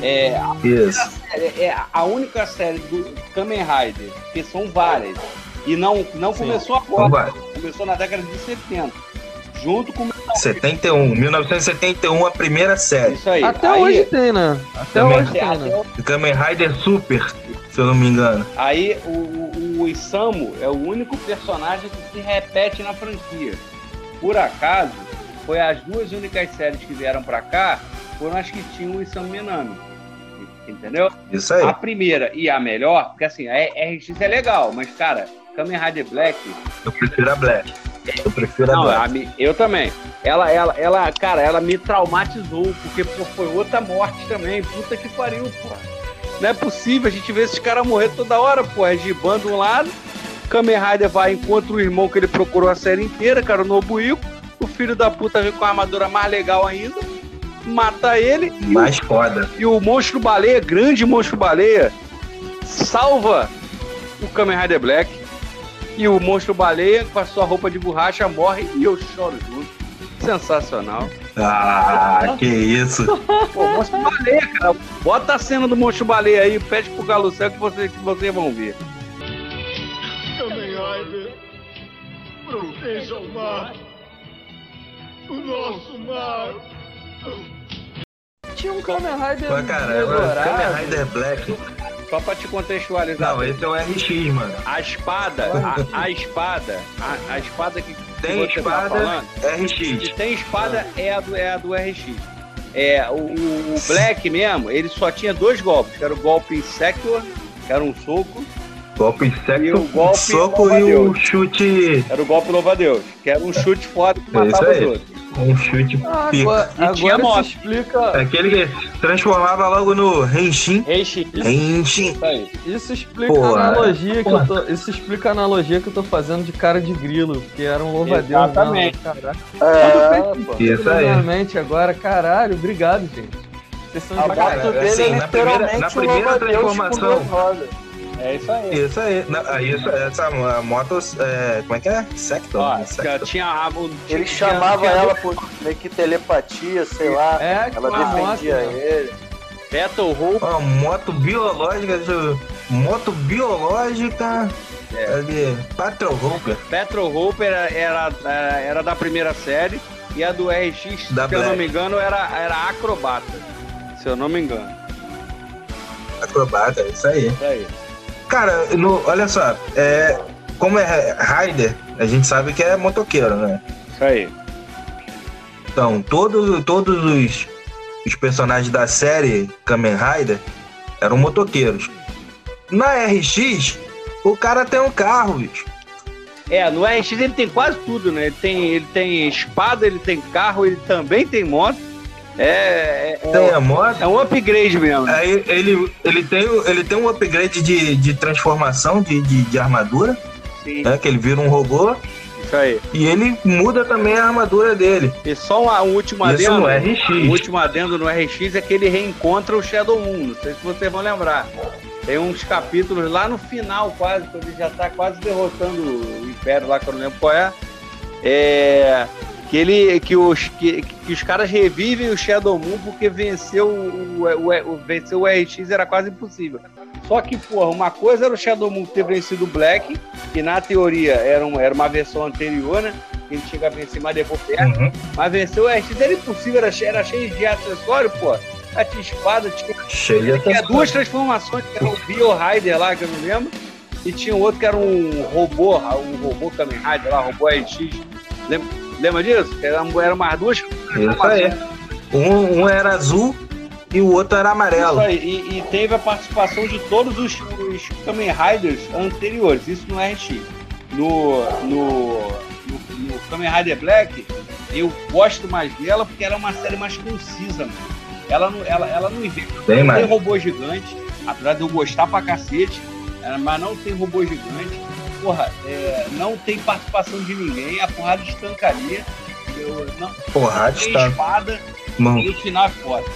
É, a, Isso. série- é a única série do Kamen Rider, que são várias. E não, não Sim. começou agora, começou na década de 70. Junto com 71. 1971, a primeira série. isso aí. Até aí, hoje tem, né? Até Também. hoje tem, até né? Kamen Rider Super, se eu não me engano. Aí o, o, o Isamu é o único personagem que se repete na franquia. Por acaso, foi as duas únicas séries que vieram pra cá, foram as que tinham o Isamu Minami. Entendeu? Isso aí. A primeira e a melhor, porque assim, a RX é legal, mas cara, Kamen Rider Black. Eu prefiro a Black. Eu prefiro a Não, Black. a eu também. Ela, ela, ela, cara, ela me traumatizou, porque pô, foi outra morte também. Puta que pariu, pô. Não é possível, a gente vê esses caras morrer toda hora, pô. É gibando um lado, Kamen Rider vai encontra o irmão que ele procurou a série inteira, cara, o Nobuiko. O filho da puta vem com a armadura mais legal ainda, mata ele. e o Mais foda. e o monstro baleia, grande monstro baleia, salva o Kamen Rider Black. E o monstro baleia, com a sua roupa de borracha, morre e eu choro junto. Sensacional. Ah, que isso. Pô, monstro baleia, cara. Bota a cena do monstro baleia aí, pede pro Galo Céu que vocês, que vocês vão ver. Rider, proteja o mar. O nosso mar. Tinha um Kamen Rider cara, dourado. Kamen Rider Black. Só pra te contextualizar. Não, esse é o RX, mano. A espada, a, a espada, a, a espada que, que Tem você tá espada falando, RX. que tem espada é a do, é a do RX. É, o, o Black mesmo, ele só tinha dois golpes, que era o golpe Insector, que era um soco, Golpe E secto, o golpe soco e o chute. era o golpe louva-a-Deus, que era um chute foda que É matava os aí. outros. Um chute ah, pica. Agora, agora moto. explica. Aquele que transformava logo no Henshin. Henshin. Henshin. Isso explica a analogia que eu tô. Isso explica a analogia que eu tô fazendo de cara de grilo, que era um louva-a-Deus. Exatamente. Não, é, isso aí. Realmente agora, caralho, obrigado, gente. Vocês são a de caralho. Dele assim, na primeira, na primeira transformação. É isso aí. Isso aí. Não, isso, essa moto, é, como é que é? Sector. Ó, né? Sector. Tinha, ele chamava ela por meio que telepatia, sei lá. É, ela defendia moto, ele. Battle Hope. Ó, moto biológica, moto biológica. É. Ali, Patrol Hooper. Patrol Hooper era, era, era, da primeira série e a do RX, da se Black. eu não me engano, era, era Acrobata. Se eu não me engano. Acrobata, isso aí. Isso aí. Cara, no, olha só, é, como é Rider, a gente sabe que é motoqueiro, né? Isso aí. Então, todo, todos os, os personagens da série Kamen Rider eram motoqueiros. Na RX, o cara tem um carro, bicho. É, no RX ele tem quase tudo, né? Ele tem, ele tem espada, ele tem carro, ele também tem moto. É, é, tem a moto? É um upgrade mesmo. Aí ele, ele, tem, ele tem um upgrade de, de transformação de, de, de armadura. Sim. Né, que ele vira um robô. Isso aí. E ele muda também a armadura dele. E só um, um último Isso adendo. no RX. O último adendo no RX é que ele reencontra o Shadow Moon. Não sei se vocês vão lembrar. Tem uns capítulos lá no final, quase, quando ele já tá quase derrotando o Império lá, que eu não lembro qual é. É que ele que os que, que os caras revivem o Shadow Moon porque venceu o, o, o, venceu o RX era quase impossível. Só que, porra, uma coisa era o Shadow Moon ter vencido o Black, que na teoria era, um, era uma versão anterior, né? Que ele chega a vencer, mas depois perto. Uhum. Mas venceu o RX era impossível, era, era cheio de acessório, pô. Tinha espada, tinha. Cheio tinha duas transformações, que era o Bio Rider lá, que eu não lembro. E tinha outro que era um robô, um robô Kamen Rider lá, robô RX. Lembra? Lembra disso? Era, era mais duas. Aí. Um, um era azul e o outro era amarelo. Isso aí. E, e teve a participação de todos os, os Kamen Riders anteriores. Isso no RX. No, no, no, no Kamen Rider Black, eu gosto mais dela porque ela é uma série mais concisa, mano. Ela não, ela, ela não inventa. Tem não tem robô gigante, apesar de eu gostar pra cacete, mas não tem robô gigante porra, é, não tem participação de ninguém, a porrada estancaria. Eu, não, porrada tem está... espada Mão. e o final é foda.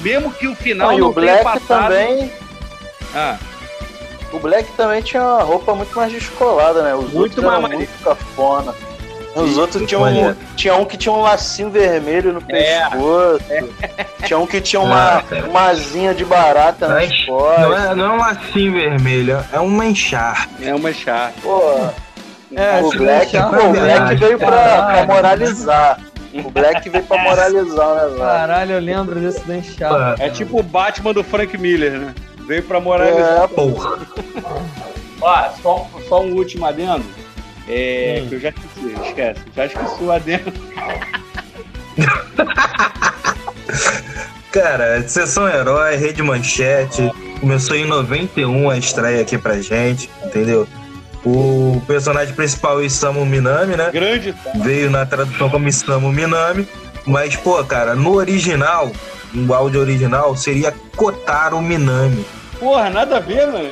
Mesmo que o final não, não o Black passado... também. Ah. O Black também tinha uma roupa muito mais descolada, né? Os muito mais muito cafona. Os outros tinham um, tinha um que tinha um lacinho vermelho no é. pescoço. É. Tinha um que tinha uma, ah, uma asinha de barata nas costas. Não é, não é um lacinho vermelho, é um manchar. É um manchar. Pô, é, o Black, pô, o Black veio pra, pra, moralizar. O Black veio pra moralizar, né, Caralho, eu lembro desse manchar. É tipo o Batman do Frank Miller, né? Veio pra moralizar. É, porra. Ó, só, só um último adendo é, hum. que eu já esqueci, esquece. Já esqueci o adendo. Cara, Sessão Herói, Rede Manchete, começou em 91 a estreia aqui pra gente, entendeu? O personagem principal, Isamu Minami, né? Grande. Tá? Veio na tradução como Isamu Minami, mas, pô, cara, no original, no áudio original, seria Kotaro Minami. Porra, nada a ver, mano.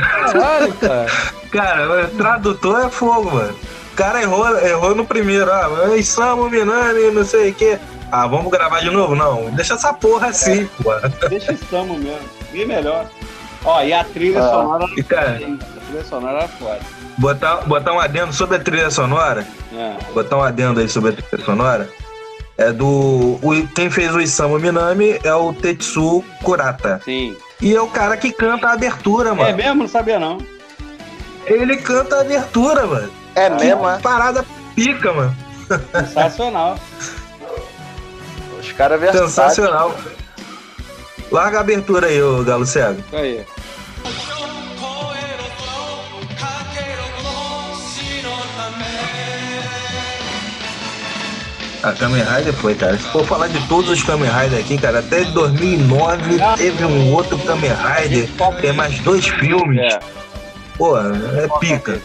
Caralho, cara. Cara, o tradutor é fogo, mano. O cara errou, errou no primeiro, ah, Isamu Minami, não sei o quê. Ah, vamos gravar de novo? Não, deixa essa porra assim, é. pô. Deixa Isamu mesmo, bem melhor. Ó, e a trilha ah, sonora. E cara, a trilha sonora é foda. Botar, botar um adendo sobre a trilha sonora. É. Botar um adendo aí sobre a trilha sonora. É do. O, quem fez o Isamu Minami é o Tetsu Kurata. Sim. E é o cara que canta a abertura, mano. É mesmo? Não sabia, não. Ele canta a abertura, mano. É mesmo, é? Parada pica, mano. Sensacional. Os caras versáteis. Sensacional. Larga a abertura aí, ô Galo Cego. Aí. A Kamen Rider foi, cara. Se for falar de todos os Kamen Rider aqui, cara, até 2009 teve um outro Kamen Rider, tem mais dois filmes. É. Pô, é pica.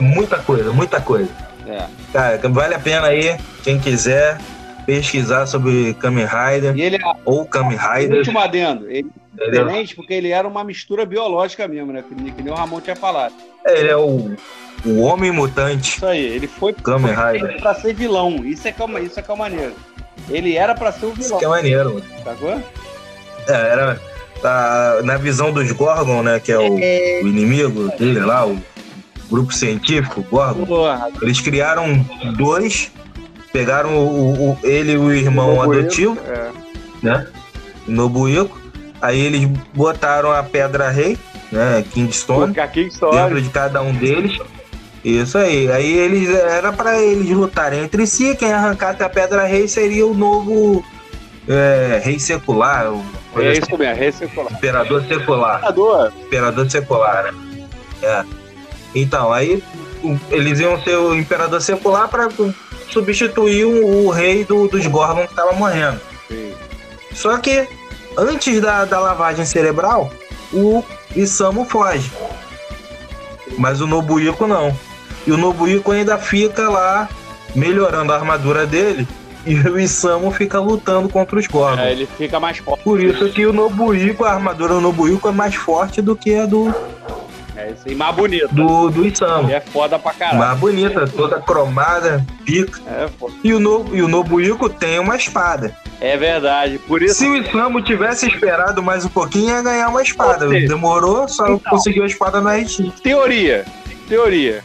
Muita coisa, muita coisa. É. Cara, vale a pena aí, quem quiser pesquisar sobre Kamen Rider e ele é, ou Kamen Rider. Último adendo, ele é diferente porque ele era uma mistura biológica mesmo, né? Que, que nem o Ramon tinha falado. É, ele é o, o Homem Mutante. Isso aí, ele foi, Kamen Rider. pra ser vilão. Isso é que é, isso é, que é maneiro. Ele era pra ser o vilão. Isso que é maneiro, mano. Sacou? É, era. Tá, na visão dos Gorgon, né? Que é o, é... o inimigo dele lá, o grupo científico, Gorgon. Porra. Eles criaram dois, pegaram o, o ele e o irmão Nobuico, adotivo, é. né? Nobuico. Aí eles botaram a Pedra Rei, né? Kingstone, Kingstone. dentro de cada um deles. Isso aí. Aí eles era para eles lutarem entre si. Quem arrancasse a Pedra Rei seria o novo é, rei secular. É isso mesmo, rei secular. Imperador secular. Imperador. Imperador secular, né? É. Então, aí eles iam ser o imperador secular para substituir o, o, rei do, dos Gorgon que estava morrendo. Sim. Só que antes da, da lavagem cerebral, o Isamu foge. Mas o Nobuiko não. E o Nobuiko ainda fica lá melhorando a armadura dele e o Isamu fica lutando contra os Gorgon. É, ele fica mais forte. Por isso que o Nobuiko, a armadura do Nobuiko é mais forte do que a do. É aí, mais bonita. Do, do Isamu. E é foda pra caralho. Mais bonita, toda cromada, pica. É foda. E o, no, e o Nobuiko tem uma espada. É verdade, por isso. Se o Isamu tivesse esperado mais um pouquinho, ia ganhar uma espada. Demorou, só então, conseguiu a espada na RX. Teoria, teoria.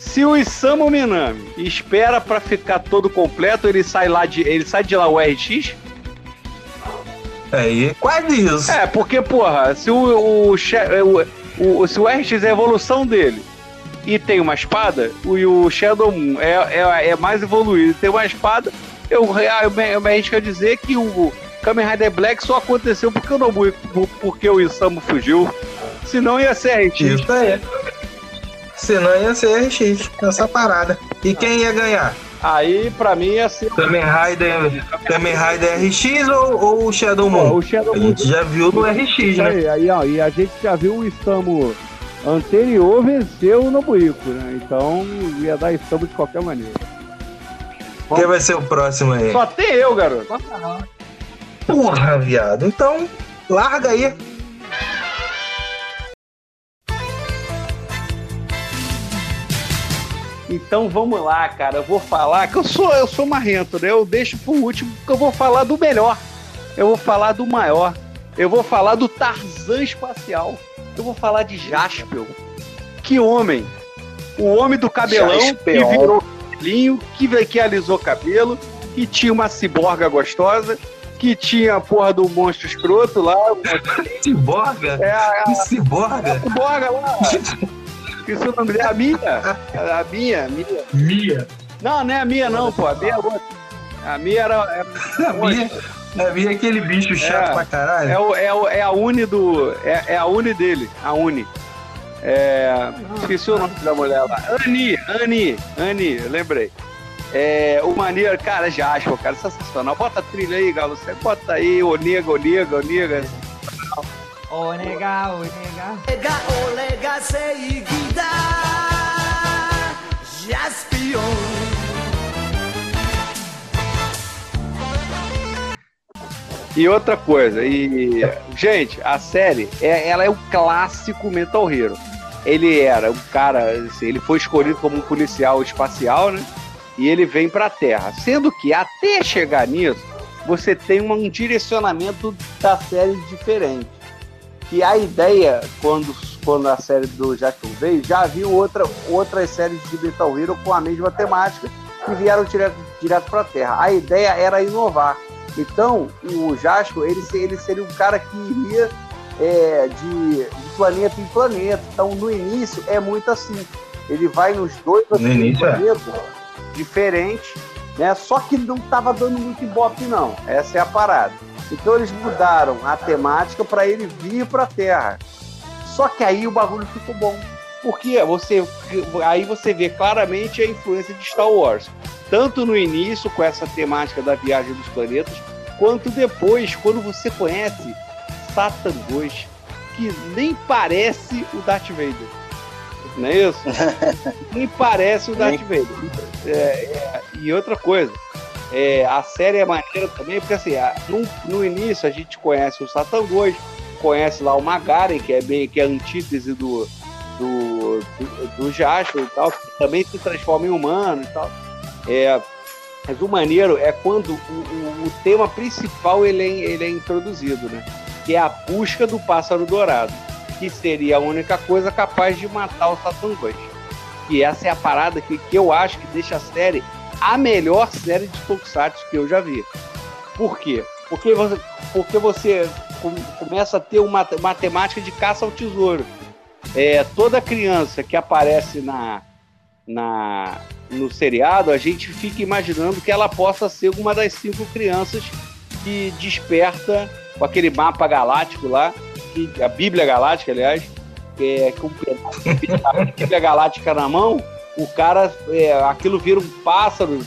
Se o Isamu Minami espera para ficar todo completo, ele sai lá de. Ele sai de lá o RX? É, quase isso. É, porque, porra, se o, o, o, o, se o RX é a evolução dele e tem uma espada, o, o Shadow Moon é, é, é mais evoluído e tem uma espada, eu, eu, eu me arrisco a dizer que o Kamen Rider Black só aconteceu porque eu não porque o Isamu fugiu. Senão ia ser RX. Isso aí. Senão ia ser RX, essa parada. E quem ia ganhar? Aí, pra mim, ia ser. Kamen Rider, Kamen Rider RX ou, ou o Shadow Moon? o Shadow a gente já viu no RX, né? Aí, aí, ó, e a gente já viu o Stamo anterior venceu o Nobuico, né? Então ia dar Stamo de qualquer maneira. Quem vai ser o próximo aí? Só tem eu, garoto. Porra, viado. Então, larga aí. Então vamos lá, cara. Eu vou falar que eu sou eu sou marrento, né? Eu deixo por último porque eu vou falar do melhor. Eu vou falar do maior. Eu vou falar do Tarzan espacial. Eu vou falar de Jaspel. Que homem! O homem do cabelão Jaspel. que virou cabelinho, que, que alisou cabelo, que tinha uma ciborga gostosa, que tinha a porra do monstro escroto lá. ciborga? É, a, ciborga? A ciborga lá. esqueci o nome dela. A Mia. A Mia, Mia. Mia. Não, não é a Mia, não, pô. A Mia é outra. A Mia era. era a Mia. A Mia é aquele bicho chato é, pra caralho. É, o, é, o, é a Uni do. É, é a Uni dele. A Uni. É, esqueci o nome da mulher lá. Ani, Ani, Ani, lembrei. É, o maneiro, cara, Jasper, cara, sensacional. Bota a trilha aí, Galo. Você bota aí, Onega, Onega, Onega. Onega, Onega. Onega, Onega, seguida. Jaspion. E outra coisa, e gente, a série, é, ela é um clássico Mental Hero. Ele era um cara, assim, ele foi escolhido como um policial espacial, né? E ele vem para a Terra, sendo que até chegar nisso, você tem um direcionamento da série diferente que a ideia, quando, quando a série do Jackson veio, já havia outra, outras séries de Metal Hero com a mesma temática que vieram direto, direto para a Terra. A ideia era inovar. Então, o Jasco, ele, ele seria um cara que iria é, de, de, planeta em planeta. Então, no início, é muito assim. Ele vai nos dois ou três planetas é. diferentes, né? Só que não estava dando muito ibope, não. Essa é a parada. Então eles mudaram a temática para ele vir para a Terra. Só que aí o bagulho ficou bom. Porque você aí você vê claramente a influência de Star Wars, tanto no início com essa temática da viagem dos planetas, quanto depois quando você conhece Satan 2, que nem parece o Darth Vader. não é isso? Me parece o Darth Vader. É, é, e outra coisa, é, a série é maneira também, porque assim, a, no, no, início a gente conhece o Satan Ghost, conhece lá o Magaren, que é bem que é a antítese do, do, do, do Jasper e tal, que também se transforma em humano e tal. É, mas o maneiro é quando o, o, o tema principal ele é, ele é introduzido, né? Que é a busca do pássaro dourado, que seria a única coisa capaz de matar o Satan Ghost. E essa é a parada que, que eu acho que deixa a série a melhor série de Tokusatsu que eu já vi. Por quê? Porque você, porque você começa a ter uma matemática de caça ao tesouro. É, toda criança que aparece na, na, no seriado, a gente fica imaginando que ela possa ser uma das cinco crianças que desperta com aquele mapa galáctico lá, que, a Bíblia Galáctica, aliás, que é com a Bíblia Galáctica na mão, o cara, é, aquilo vira um pássaro.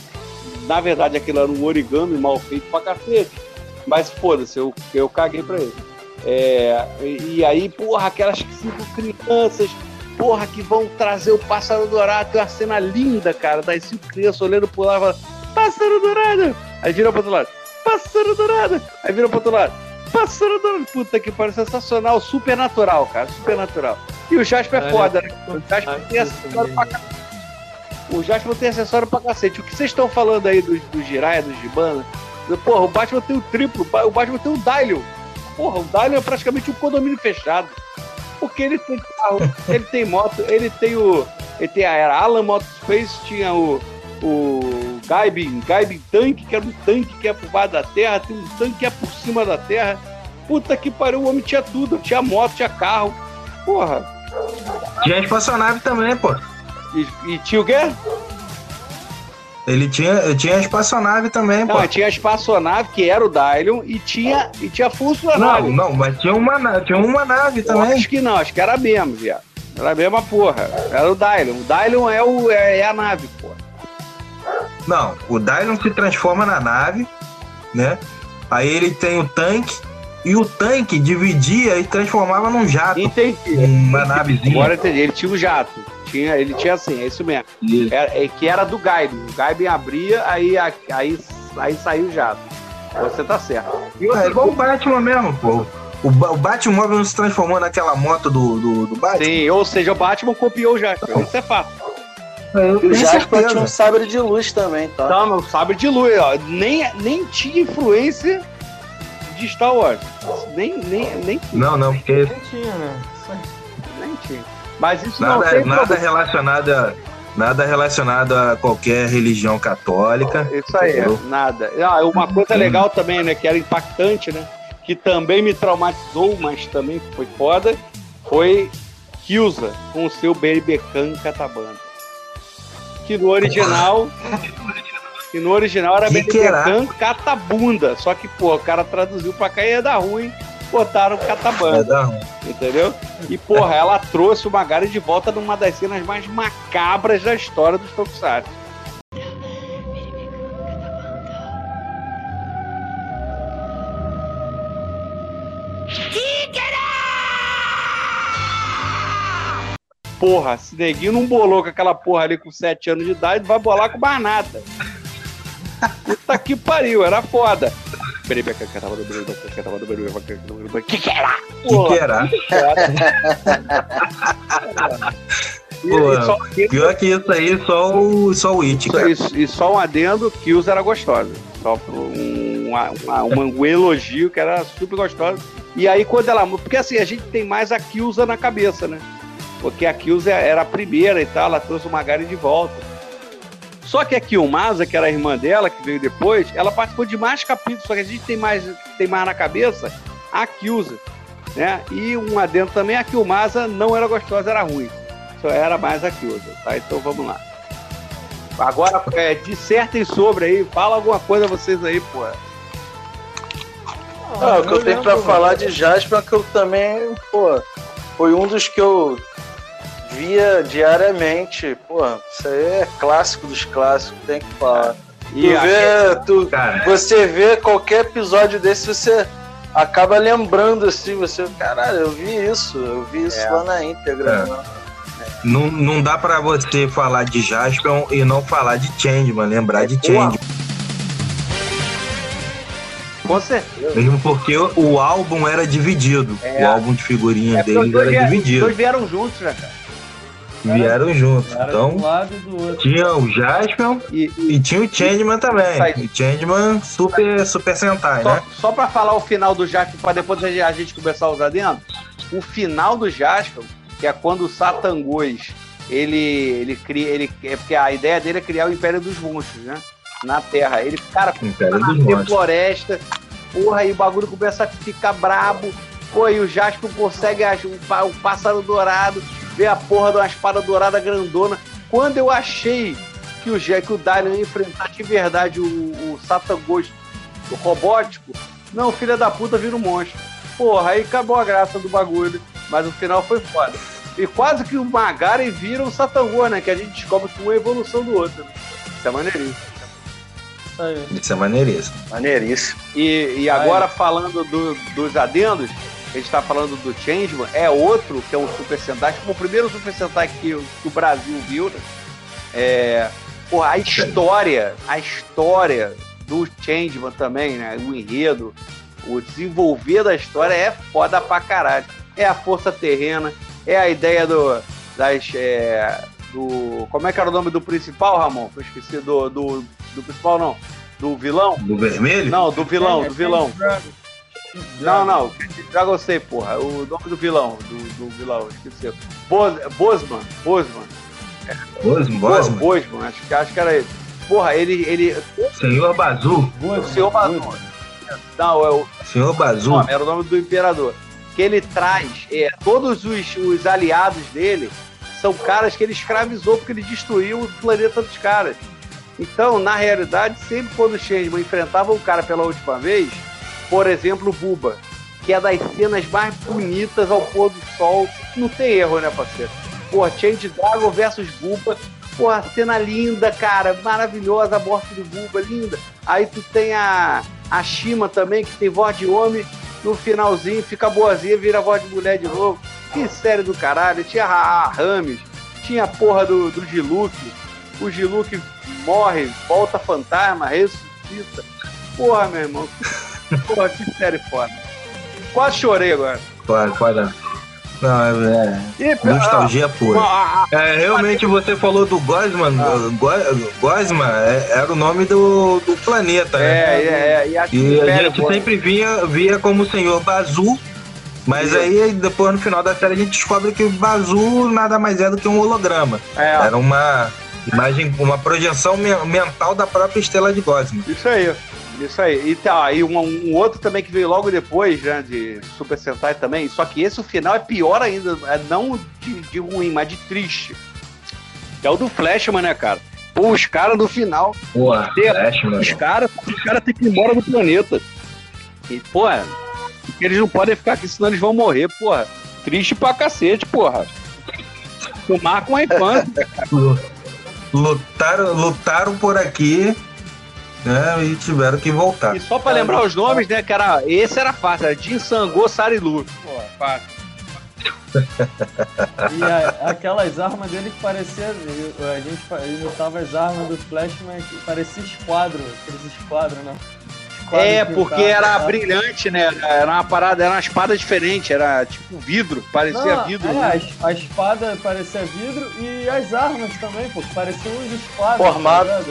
Na verdade, aquilo era um origami mal feito pra cacete. Mas foda-se, eu, eu caguei pra ele. É, e, e, aí, porra, aquelas cinco crianças, porra, que vão trazer o pássaro dourado. Tem uma cena linda, cara, das cinco crianças olhando pro lado e falando: Pássaro dourado! Aí vira pro outro lado: Pássaro dourado! Aí vira pro outro lado: Pássaro dourado! Puta que pariu, sensacional, super natural, cara, super natural. E o Jasper é foda, né? O Jasper tem essa pra o Jasper tem acessório pra cacete. O que vocês estão falando aí dos do Jiraiya, dos Gibana? Porra, o Batman tem o triplo, o Batman tem o Dylion. Porra, o Dylion é praticamente um condomínio fechado. Porque ele tem carro, ele tem moto, ele tem o. Ele tem a era Alan Motospace, tinha o. O Gaibin, Gaibin Tank, que era um tanque que é por baixo da terra, tem um tanque que é por cima da terra. Puta que pariu, o homem tinha tudo, tinha moto, tinha carro. Porra. Tinha espaçonave também, pô. E, e tinha o quê? Ele tinha, tinha a espaçonave também, não, pô. tinha a espaçonave, que era o Dylion, e tinha, e tinha funcionário. Não, não, mas tinha uma, tinha uma nave também. acho que não, acho que era mesmo, viado. Era a mesma porra. Era o Dylion. O Dylion é, o, é, é a nave, porra. Não, o Dylion se transforma na nave, né? Aí ele tem o tanque, e o tanque dividia e transformava num jato. Entendi. Uma navezinha. Agora entendi. Ele tinha o um jato tinha, ele tinha assim, é isso mesmo. Isso. É, é, que era do Gaibin. O Gaibin abria, aí, aí, aí saiu o jato. Você tá certo. É igual o Batman mesmo, pô. O, o Batmóvel não se transformou naquela moto do, do, do Batman? Sim, ou seja, o Batman copiou o Jasper. Isso é fato. É, o Jasper tinha um sabre de luz também, tá? Não, meu sabre de luz, ó. Nem, nem tinha influência de Star Wars. Nem, nem, nem tinha. Não, não, porque. Nem tinha, né? Nem tinha. Mas isso nada, não tem nada relacionado a, nada relacionado a qualquer religião católica. Isso aí, entendeu? nada. Ah, uma coisa legal também, né, que era impactante, né, que também me traumatizou, mas também foi foda, foi Kyusa com o seu Berbecan Catabanda. Que no original que no original era Berbecan Catabunda, só que pô, o cara traduziu pra cá e ia dar ruim botaram catabanda. É entendeu? E, porra, ela trouxe o Magari de volta numa das cenas mais macabras da história dos Tokusatsu. Porra, se neguinho não bolou com aquela porra ali com 7 anos de idade, vai bolar com mais nada. Puta que pariu, era foda. Que que era? Que que era? Pô, pior que isso aí, só o, só o It, cara. E, só um adendo, que usa era gostosa. Só um, uma, uma, um elogio que era super gostosa. E aí quando ela... Porque assim, a gente tem mais a Kyusa na cabeça, né? Porque a Kyusa era a primeira e tal, ela trouxe o Magari de volta. Só que a Kilmasa, que era a irmã dela, que veio depois, ela participou de mais capítulos, só que a gente tem mais, tem mais na cabeça a Kyusa. Né? E um adendo também, a Kilmasa não era gostosa, era ruim. Só era mais a Kyusa, tá? Então vamos lá. Agora, é, dissertem sobre aí, fala alguma coisa vocês aí, pô. Ah, o que eu tenho pra falar de Jasper é que eu também, pô, foi um dos que eu via diariamente. Pô, isso aí é clássico dos clássicos, tem que falar. E tu vê, tu, você vê qualquer episódio desse, você acaba lembrando assim, você, caralho, eu vi isso, eu vi isso é. lá na íntegra. É. Não, não dá pra você falar de Jaspion e não falar de Changeman, lembrar de Changeman. Com certeza. Mesmo porque o, álbum era dividido. É. O álbum de figurinha é deles era vieram, dividido. Os dois vieram juntos, né, cara? Vieram juntos. então, um tinha o Jaspion e, e, e, tinha o Changeman também. O Changeman super, super Sentai, só, né? Só pra falar o final do Jaspion, pra depois a gente começar a usar dentro. O final do Jaspion, que é quando o Satangos ele, ele cria. Ele, é porque a ideia dele é criar o Império dos Monstros, né? Na Terra. Ele, cara, Império na floresta, porra, aí o bagulho começa a ficar brabo. Pô, e o Jasper consegue o, o pássaro dourado, ver a porra de uma espada dourada grandona. Quando eu achei que o, que o Dalian ia enfrentar de verdade o, o Satangos o robótico, não, filha da puta vira um monstro. Porra, aí acabou a graça do bagulho. Mas o final foi foda. E quase que o Magari vira o Satangô, né? Que a gente descobre que uma é evolução do outro. Né? Isso é maneiríssimo. Isso é maneiríssimo. Maneiríssimo. E, e agora falando do, dos adendos, a gente tá falando do Changeman, é outro que é um Super Sentai, tipo o primeiro Super Sentai que, que o Brasil viu, né? É, porra, a história, a história do Changeman também, né? O enredo, o desenvolver da história é foda pra caralho. É a força terrena, é a ideia do. Das, é, do. Como é que era o nome do principal, Ramon? Eu esqueci do, do, do principal, não. Do vilão? Do vermelho? Não, do vilão, do vilão. Não, não, já gostei, porra. O nome do vilão, do, do vilão, esqueci. Bosman, Bosman. Bosman, Bosman. Bosman, acho, acho que era ele. Porra, ele. ele... Senhor Bazu. O Senhor Bazu. Não, é o. Senhor Bazu. Não, era o nome do imperador que ele traz é, todos os, os aliados dele são caras que ele escravizou porque ele destruiu o planeta dos caras. Então, na realidade, sempre quando o Changeman enfrentava um cara pela última vez, por exemplo, Buba, que é das cenas mais bonitas ao pôr do sol, não tem erro, né, parceiro? Pô, Change Dragon versus Buba, pô, cena linda, cara, maravilhosa a morte do Buba, linda. Aí tu tem a, a Shima também, que tem voz de homem, no finalzinho fica boazinha, vira voz de mulher de novo. Que série do caralho. Tinha a Rames, tinha a porra do, do Giluk. O Giluk morre, volta fantasma, ressuscita. Porra, meu irmão. Porra, que série foda. Quase chorei agora. Claro, foda. Não, é, é nostalgia pura. É, realmente você falou do Gosman. Ah. Gosman é, era o nome do, do planeta, né? É, é, é. E, e a gente sempre via, via como o senhor Bazu. Mas aí, depois no final da série, a gente descobre que o Bazu nada mais é do que um holograma. É. Era uma imagem, uma projeção mental da própria estrela de Gosman. Isso aí. Isso aí. E, tá, e um, um, outro também que veio logo depois, né, de Super Sentai também, só que esse o final é pior ainda, é não de, de ruim, mas de triste. Que é o do Flashman, né, cara? Pô, os caras no final. Porra, Flashman. Os caras os cara têm que ir embora do planeta. E, pô, porque eles não podem ficar aqui, senão eles vão morrer, porra. Triste pra cacete, porra. Tomar com a infância. lutaram, lutaram por aqui né? E tiveram que voltar. E só para lembrar os nomes, né? Era, esse era fácil, era Jin Sangô Sarilu. Pô, fácil. e a, aquelas armas dele que parecia. A gente imitava as armas do Flashman que parecia esquadro, aqueles esquadros, né? Esquadro é, porque era tá? brilhante, né? Era uma parada, era uma espada diferente, era tipo vidro, parecia Não, vidro. É, né? a, a, espada parecia vidro e as armas também, pô, pareciam uns esquadros. Tá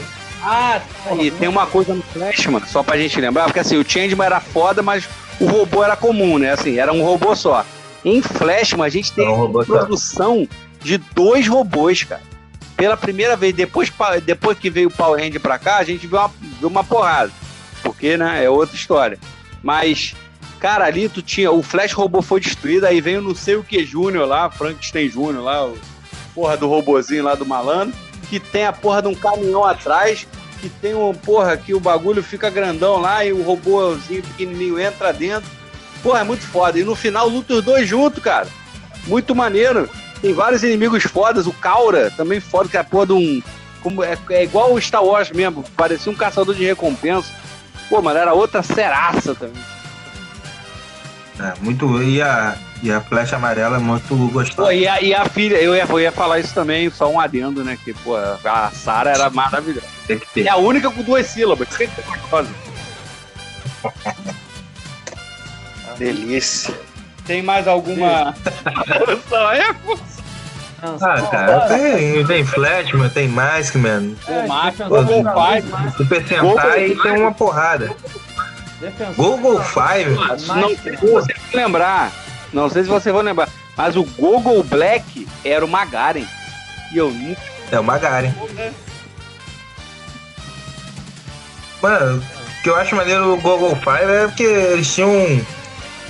Tá ah, e tem uma coisa no Flashman, só pra gente lembrar, porque assim, o Changeman era foda, mas o robô era comum, né? Assim, era um robô só. Em Flashman, a gente tem um a produção de dois robôs, cara. Pela primeira vez, depois, depois que veio o Power Hand pra cá, a gente viu uma, viu uma porrada. Porque, né, é outra história. Mas, cara, ali tu tinha. O Flash robô foi destruído, aí veio não sei o que Júnior lá, Frankenstein Júnior lá, o porra do robozinho lá do malandro que tem a porra de um caminhão atrás, que tem um porra que o bagulho fica grandão lá e o robôzinho pequenininho entra dentro. Porra, é muito foda. E no final luta os dois juntos, cara. Muito maneiro. Tem vários inimigos fodas. O Kaura também foda, que é a porra de um. Como, é, é igual o Star Wars mesmo. Parecia um caçador de recompensa. Pô, mano, era outra ceraça também. É, muito. E a, E a flecha amarela é muito gostosa. Pô, e, a, e a filha, eu ia, eu ia falar isso também, só um adendo, né? Que, pô, a Sara era maravilhosa. Tem que ter. É a única com duas sílabas. Tem que ter gostosa. Delícia. Tem mais alguma. é. Ah, cara, tem, tem Flashman, tem Maskman, O Max, defensor Google Five. Super Sentai e tem uma porrada. Google Five, Não se vocês vão lembrar. Não sei se vocês vão lembrar. Mas o Google Black era o Magaren. E eu nunca. é o Magari. Mano, o que eu acho maneiro do Google Five é porque eles tinham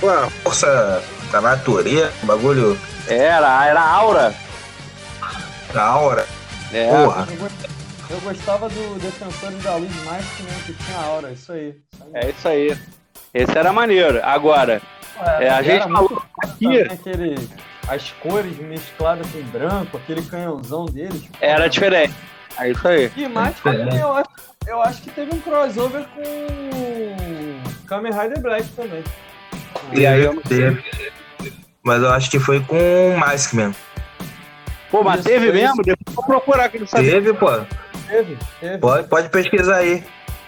uma força da natureza, um bagulho Era, era Aura. da hora. É. Porra. Eu gostava do Defensores da Luz mais que, né, que tinha aura, isso aí. Isso aí. É isso aí. Esse era maneiro. Agora, é, a gente era falou aqui. aquele, as cores mescladas com branco, aquele canhãozão deles. Era diferente. É isso aí. E mais também, eu acho, eu acho que teve um crossover com Kamen Rider Black também. E aí eu Teve, não teve. Mas eu acho que foi com o Maskman. Pô, mas Isso, teve mesmo? Depois eu vou procurar que não sabia. Teve, pô. Teve, teve. Pode, pode pesquisar aí.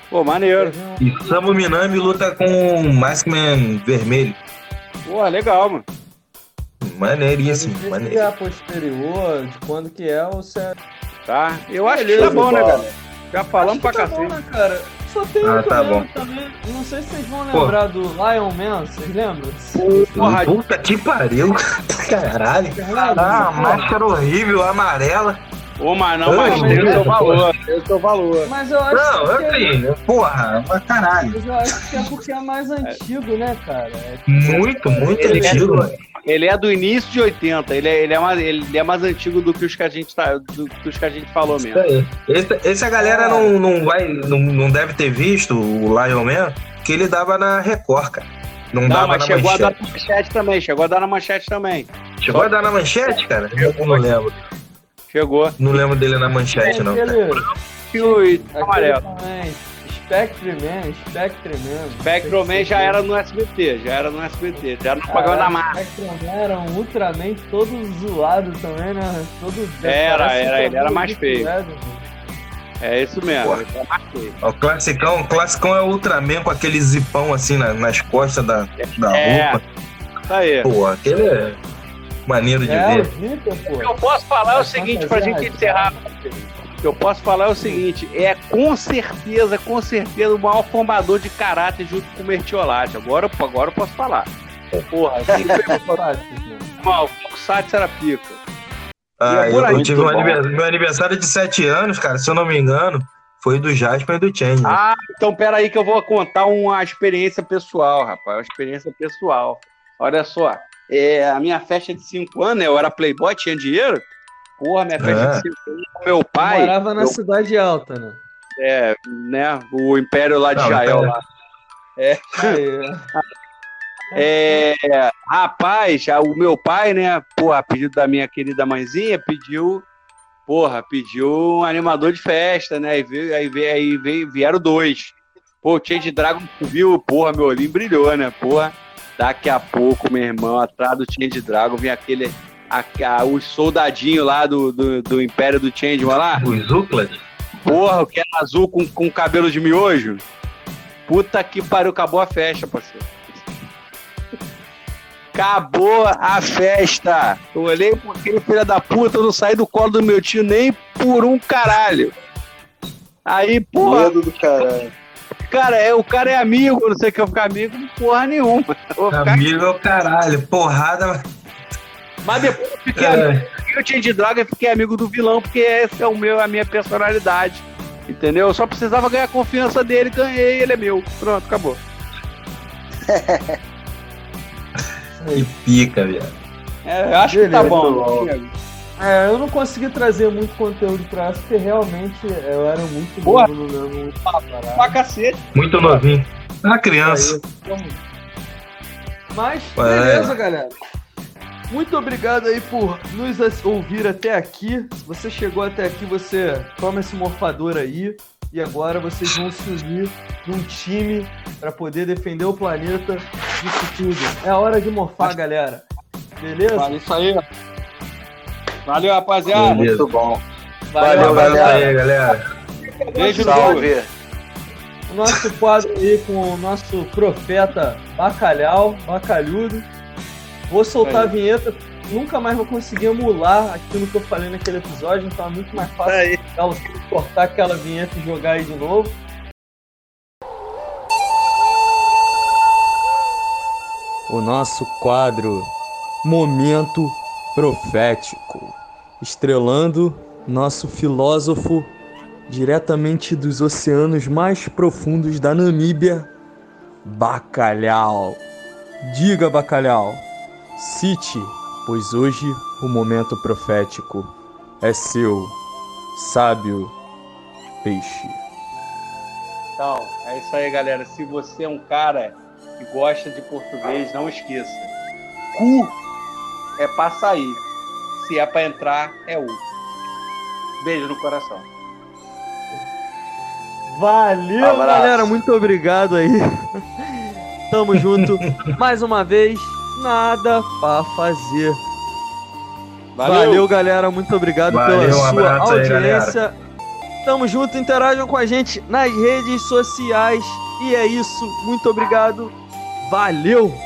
Pô, maneiro. E Samu Minami luta com o Maskman vermelho. Pô, legal, mano. Maneiríssimo, maneiro. é a posterior, de quando que é, ou se é... Tá? Eu acho que Beleza, tá bom, né, galera? Já falamos pra que tá cacete. bom, né, cara? Só tem Ah, outro tá bom. também. Não sei se vocês vão Pô. lembrar do Lion Man, vocês lembram? Porra, Puta que pariu. Caralho. Ah, máscara horrível, amarela. Ô, mas não, mas tem o seu valor. Tem o seu valor. Mas eu acho Não, que é, assim, porra, pra caralho. mas eu acho que é porque é mais antigo, né, cara? É Muito, muito Ele é antigo, mano. Ele é do início de 80. Ele é, ele é, mais, ele é mais antigo do que os que a gente, tá, do que os que a gente falou Isso mesmo. aí. Esse, esse a galera não, não vai, não, não deve ter visto o Lion Man, que ele dava na Record, cara. Não, Não, dava mas na chegou a dar manchete. na manchete também. Chegou a dar na manchete também. Chegou a dar na manchete, cara? Eu não lembro. Chegou. Não lembro dele na manchete, não. cara. aquele, E o amarelo. também. Spectre Man, Spectre Man. Spectrum Man já era no SBT. Já era no SBT. Já era no programa da Marvel. Spectre Man era um Ultraman todo zoado também, né? Todo Era, era, um ele era mais feio. É isso mesmo. Porra. Ele é mais feio. O classicão, o classicão é o Ultraman com aquele zipão assim na- nas costas da, da É. roupa. Isso aí. Pô, aquele é maneiro de É, ver. Zika, O que pô. eu posso falar é o seguinte, pra gente encerrar. O que eu posso falar é o seguinte: é com certeza, com certeza, o maior formador de caráter junto com o Mertiolate. Agora, agora eu posso falar. Porra, mal, o Tokusatsu era pica. Ah, eu, eu tive um muito bom. anivers- meu aniversário de 7 anos, cara, se eu não me engano, foi do Jasper e do Change. Ah, então pera aí que eu vou contar uma experiência pessoal, rapaz. Uma experiência pessoal. Olha só. É, a minha festa de 5 anos, né, eu era playboy, tinha dinheiro. Porra, minha festa É. de 5 anos, meu pai. Morava na meu- cidade alta, né? É, né? O Império lá de Não, Jael lá. Aí, É, rapaz, já o meu pai, né, porra, a pedido da minha querida mãezinha, pediu, porra, pediu um animador de festa, né? Aí, veio, aí, veio, aí veio, vieram dois. Pô, o Change Dragon viu, porra, meu olhinho brilhou, né? Porra, daqui a pouco, meu irmão, atrás do Change Dragon vem aquele. A, a, os soldadinhos lá do, do, do Império do Changeman lá. Os Zuclad? Porra, o que era azul com, com cabelo de miojo. Puta que pariu, acabou a festa, parceiro. Acabou a festa. Eu olhei por aquele filho da puta, eu não saí do colo do meu tio nem por um caralho. Aí, porra, Medo do caralho. Cara, é, o cara é amigo, não sei o que eu ficar amigo, porra nenhuma. Ficar- Amigo é o caralho, porrada. Mas depois eu fiquei É. amigo. Eu tinha de droga e fiquei amigo do vilão, porque esse é o meu, a minha personalidade. Entendeu? Eu só precisava ganhar a confiança dele, ganhei, ele é meu. Pronto, acabou. Que pica, viado. É, eu acho que tá Beleza, bom. É, eu não consegui trazer muito conteúdo pra essa, porque realmente eu era muito Boa. novo, lembro muito pra cacete. Muito novinho. Uma criança. Mas, É. beleza, galera. Muito obrigado aí por nos ouvir até aqui. Se você chegou até aqui, você toma esse morfador aí. E agora vocês vão se unir num time para poder defender o planeta disso tudo. É hora de morfar, galera. Beleza? Vale isso aí. Valeu, rapaziada. Muito bom. Valeu, Valeu galera. Aí, galera. Beijo Salve. O nosso quadro aí com o nosso profeta Bacalhau, Bacalhudo. Vou soltar a vinheta. Nunca mais vou conseguir emular aquilo que eu falei naquele episódio, então é muito mais fácil aí. cortar aquela vinheta e jogar aí de novo. O nosso quadro Momento Profético, estrelando nosso filósofo diretamente dos oceanos mais profundos da Namíbia, Bacalhau. Diga, Bacalhau, cite, pois hoje o momento profético é seu, sábio peixe. Então, é isso aí, galera. Se você é um cara que gosta de português, não esqueça. Cu é sair. Se é pra entrar, é u. Beijo no coração. Valeu, Abraço. galera. Muito obrigado aí. Tamo junto. Mais uma vez, nada pra fazer. Valeu, Valeu galera. Muito obrigado Valeu, pela um sua audiência. Aí, Tamo junto. Interajam com a gente nas redes sociais. E é isso. Muito obrigado. Valeu!